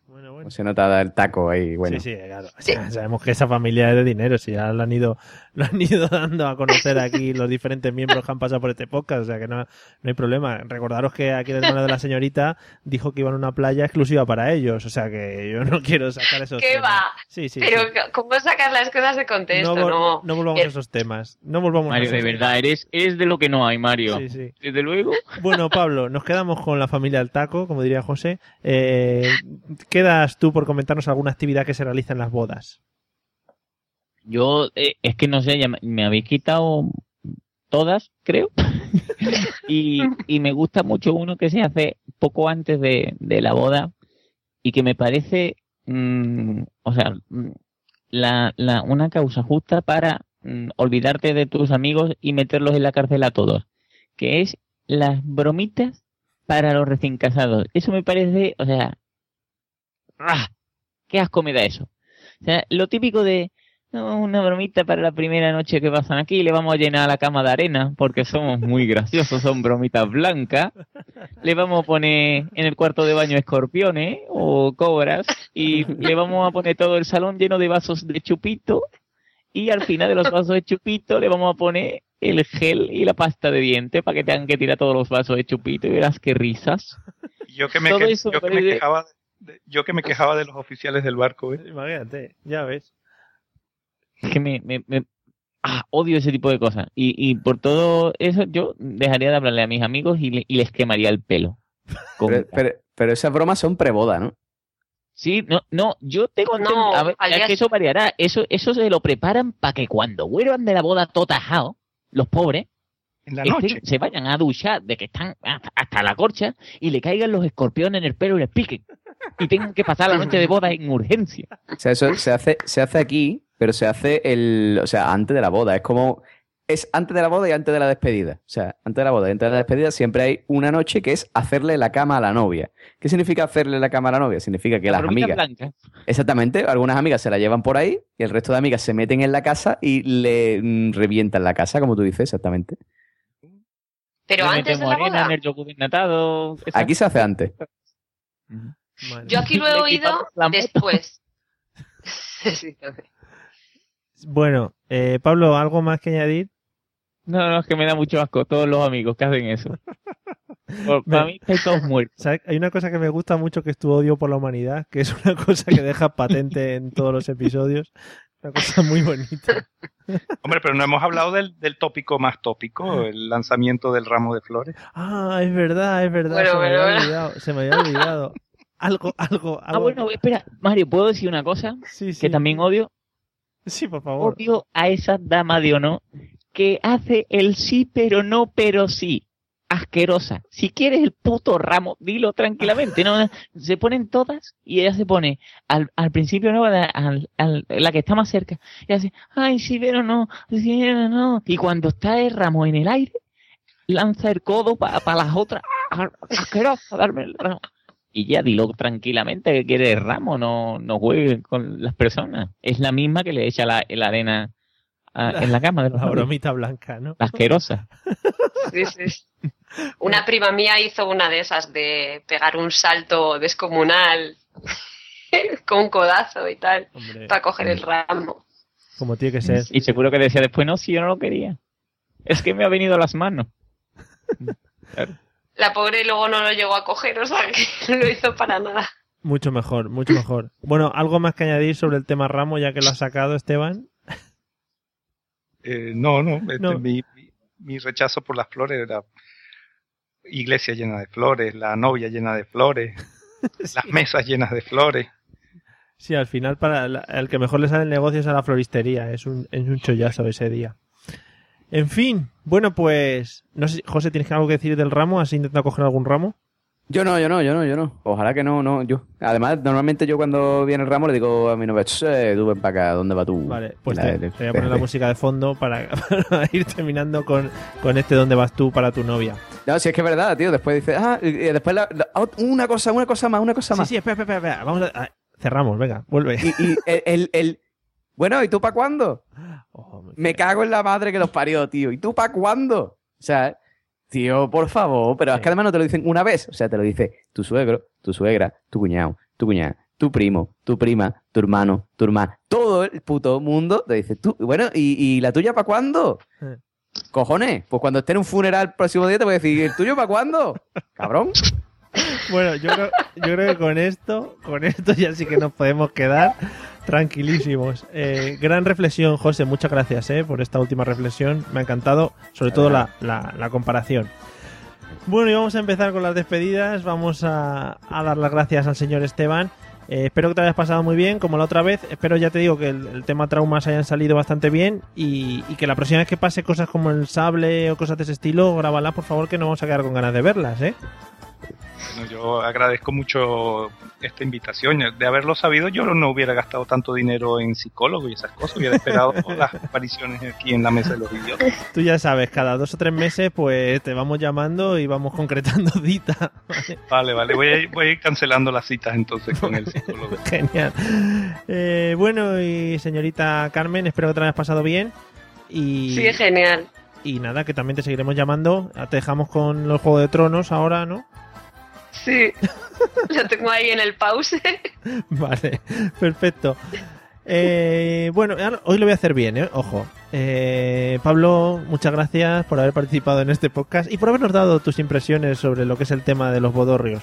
Se nota el taco ahí, bueno. Sí, sí, claro. O sea, sabemos que esa familia es de dinero, si ya lo han ido, lo han ido dando a conocer aquí los diferentes miembros que han pasado por este podcast, o sea que no, no hay problema. Recordaros que aquí el hermano de la señorita dijo que iban a una playa exclusiva para ellos, o sea que yo no quiero sacar esos ¿Qué temas. va? Sí, sí, Pero, sí. ¿cómo sacar las cosas de contexto? No, No, no volvamos a esos temas. No volvamos a Mario, esos de temas. verdad, eres, eres de lo que no hay, Mario. Sí, sí. Desde luego. Bueno, Pablo, nos quedamos con la familia del taco, como diría José. Eh, quedas tú por comentarnos alguna actividad que se realiza en las bodas. Yo, eh, es que no sé, ya me, habéis quitado todas, creo. y, y me gusta mucho uno que se hace poco antes de, de la boda y que me parece, mm, o sea, mm, la, la, una causa justa para mm, olvidarte de tus amigos y meterlos en la cárcel a todos, que es las bromitas para los recién casados. Eso me parece, o sea, ¡ah! qué asco me da eso. O sea, lo típico de no, una bromita para la primera noche que pasan aquí, le vamos a llenar la cama de arena porque somos muy graciosos, son bromitas blancas. Le vamos a poner en el cuarto de baño escorpiones o cobras y le vamos a poner todo el salón lleno de vasos de chupito y al final de los vasos de chupito le vamos a poner el gel y la pasta de diente para que tengan que tirar todos los vasos de chupito y verás qué risas. Yo que me, Todo que- eso yo que me quejaba de, yo que me quejaba de los oficiales del barco, ¿eh? Imagínate, ya ves. Es que me, me- me- ah, odio ese tipo de cosas. Y, y por todo eso yo dejaría de hablarle a mis amigos y, le- y les quemaría el pelo. Con- Pero, pero, pero esas bromas son preboda, ¿no? Sí, no, no, yo tengo No, enten- a ver, al es que eso variará. Eso, eso se lo preparan para que cuando vuelvan de la boda todo tajado, los pobres, En la estén- noche. se vayan a duchar de que están hasta, hasta la corcha y le caigan los escorpiones en el pelo y les piquen. Y tengan que pasar la noche de boda en urgencia. O sea, eso se hace, se hace aquí, pero se hace el, o sea, antes de la boda. Es como, es antes de la boda y antes de la despedida. O sea, antes de la boda y antes de la despedida siempre hay una noche que es hacerle la cama a la novia. ¿Qué significa hacerle la cama a la novia? Significa que La las amigas, blanca. exactamente, algunas amigas se la llevan por ahí y el resto de amigas se meten en la casa y le mm, revientan la casa, como tú dices, exactamente. Pero Le antes de la boda. en el yogur desnatado. esa- Aquí se hace antes. Yo aquí lo he oído después. Bueno, eh, Pablo, ¿algo más que añadir? No, no, es que me da mucho asco todos los amigos que hacen eso. Por- para mí estáis todos muertos. ¿Sabes? Hay una cosa que me gusta mucho que es tu odio por la humanidad, que es una cosa que deja patente en todos los episodios. Una cosa muy bonita. Hombre, pero no hemos hablado del, del tópico más tópico, el lanzamiento del ramo de flores. Ah, es verdad, es verdad. Bueno, se, me bueno, olvidado, se me había olvidado. Algo, algo, algo. Ah, bueno, espera, Mario, ¿puedo decir una cosa? Sí, sí. Que también odio. Sí, por favor. Odio a esa dama de honor que hace el sí, pero no, pero sí. Asquerosa. Si quieres el puto ramo, dilo tranquilamente. No, se ponen todas y ella se pone al, al principio, no, al, al- al- la que está más cerca. Y hace, ay, sí, pero no, sí, pero no. Y cuando está el ramo en el aire, lanza el codo para las otras. "Ah, Asquerosa, darme el ramo. Y ya dilo tranquilamente que quiere el ramo, no, no juegue con las personas. Es la misma que le echa la, la arena a- en la cama de los La bromita blanca, ¿no? La asquerosa. Sí, sí. Una prima mía hizo una de esas de pegar un salto descomunal con un codazo y tal Hombre. para coger el ramo. Como tiene que ser. Y seguro que decía después, no, si yo no lo quería. Es que me ha venido a las manos. La pobre luego no lo llegó a coger, o sea que no lo hizo para nada. Mucho mejor, mucho mejor. Bueno, ¿algo más que añadir sobre el tema ramo, ya que lo has sacado, Esteban? Eh, no, no, este, No. Mi, mi- mi rechazo por las flores era iglesia llena de flores, la novia llena de flores, las mesas llenas de flores. Sí, al final, para la- el que mejor le sale el negocio es a la floristería. Es un, es un chollazo ese día. En fin, bueno, pues. No sé, José, ¿tienes algo que decir del ramo? ¿Has intentado coger algún ramo? Yo no, yo no, yo no, yo no. Ojalá que no, no, yo. Además, normalmente yo cuando viene el ramo le digo a mi novia, "Che, tú ven para acá, ¿dónde va tú? Vale, pues La- te, voy a poner la música de fondo para, para ir terminando con, con este ¿Dónde vas tú para tu novia? No, si es que es verdad, tío. Después dice, ah, y después la- una cosa, una cosa más, una cosa Sí, más. sí, espera, espera, espera. Vamos a, cerramos, venga, vuelve. Y, y el, el, el- Bueno, ¿y tú para cuándo? Me cago en la madre que los parió, tío. ¿Y tú para cuándo? O sea, tío, por favor. Pero es que además no te lo dicen una vez. O sea, te lo dice tu suegro, tu suegra, tu cuñado, tu cuñada, tu primo, tu prima, tu hermano, tu hermana. Todo el puto mundo te dice, tú, bueno, ¿y, y la tuya para cuándo? Cojones, pues cuando esté en un funeral el próximo día te voy a decir, ¿el tuyo para cuándo? Cabrón. Bueno, yo creo, yo creo que con esto, con esto ya sí que nos podemos quedar tranquilísimos. Eh, gran reflexión, José, muchas gracias eh, por esta última reflexión. Me ha encantado, sobre todo la, la- la comparación. Bueno, y vamos a empezar con las despedidas. Vamos a, dar las gracias al señor Esteban. Eh, espero que te hayas pasado muy bien, como la otra vez. Espero, ya te digo, que el, tema traumas hayan salido bastante bien y, y que la próxima vez que pase cosas como el sable o cosas de ese estilo, grábalas, por favor, que no vamos a quedar con ganas de verlas, ¿eh? Bueno, yo agradezco mucho esta invitación. De haberlo sabido, yo no hubiera gastado tanto dinero en psicólogo y esas cosas. Hubiera esperado las apariciones aquí en la mesa de los idiotas. Tú ya sabes, cada dos o tres meses pues te vamos llamando y vamos concretando cita. Vale, vale. Voy a, ir, voy a ir cancelando las citas entonces con el psicólogo. Genial. Eh, bueno, y señorita Carmen, espero que te lo hayas pasado bien. Y, Sí, genial. y nada, que también te seguiremos llamando. Te dejamos con los Juegos de Tronos ahora, ¿no? Sí, lo tengo ahí en el pause. Vale, perfecto. Eh, bueno, hoy lo voy a hacer bien, ¿eh? Ojo. Eh, Pablo, muchas gracias por haber participado en este podcast y por habernos dado tus impresiones sobre lo que es el tema de los bodorrios.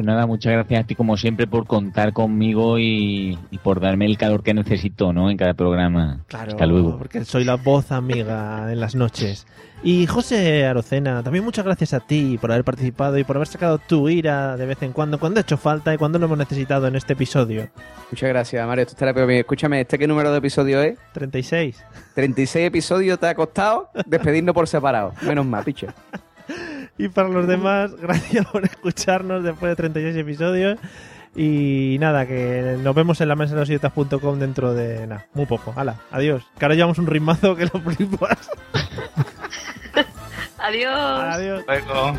Pues nada, muchas gracias a ti como siempre por contar conmigo y, y por darme el calor que necesito, ¿no? En cada programa. Claro, Hasta luego. porque soy la voz amiga en las noches. Y José Arocena, también muchas gracias a ti por haber participado y por haber sacado tu ira de vez en cuando, cuando ha hecho falta y cuando lo hemos necesitado en este episodio. Muchas gracias, Mario. Esto peor mía. Escúchame, ¿este qué número de episodio es? 36. 36 episodios te ha costado despedirnos por separado. Menos mal, picho. Y para los demás, gracias por escucharnos después de 36 episodios. Y nada, que nos vemos en la mesa de los idiotas.com dentro de nada, muy poco. Hala, adiós. Que ahora llevamos un ritmazo que lo flipas. Adiós. Adiós. Luego.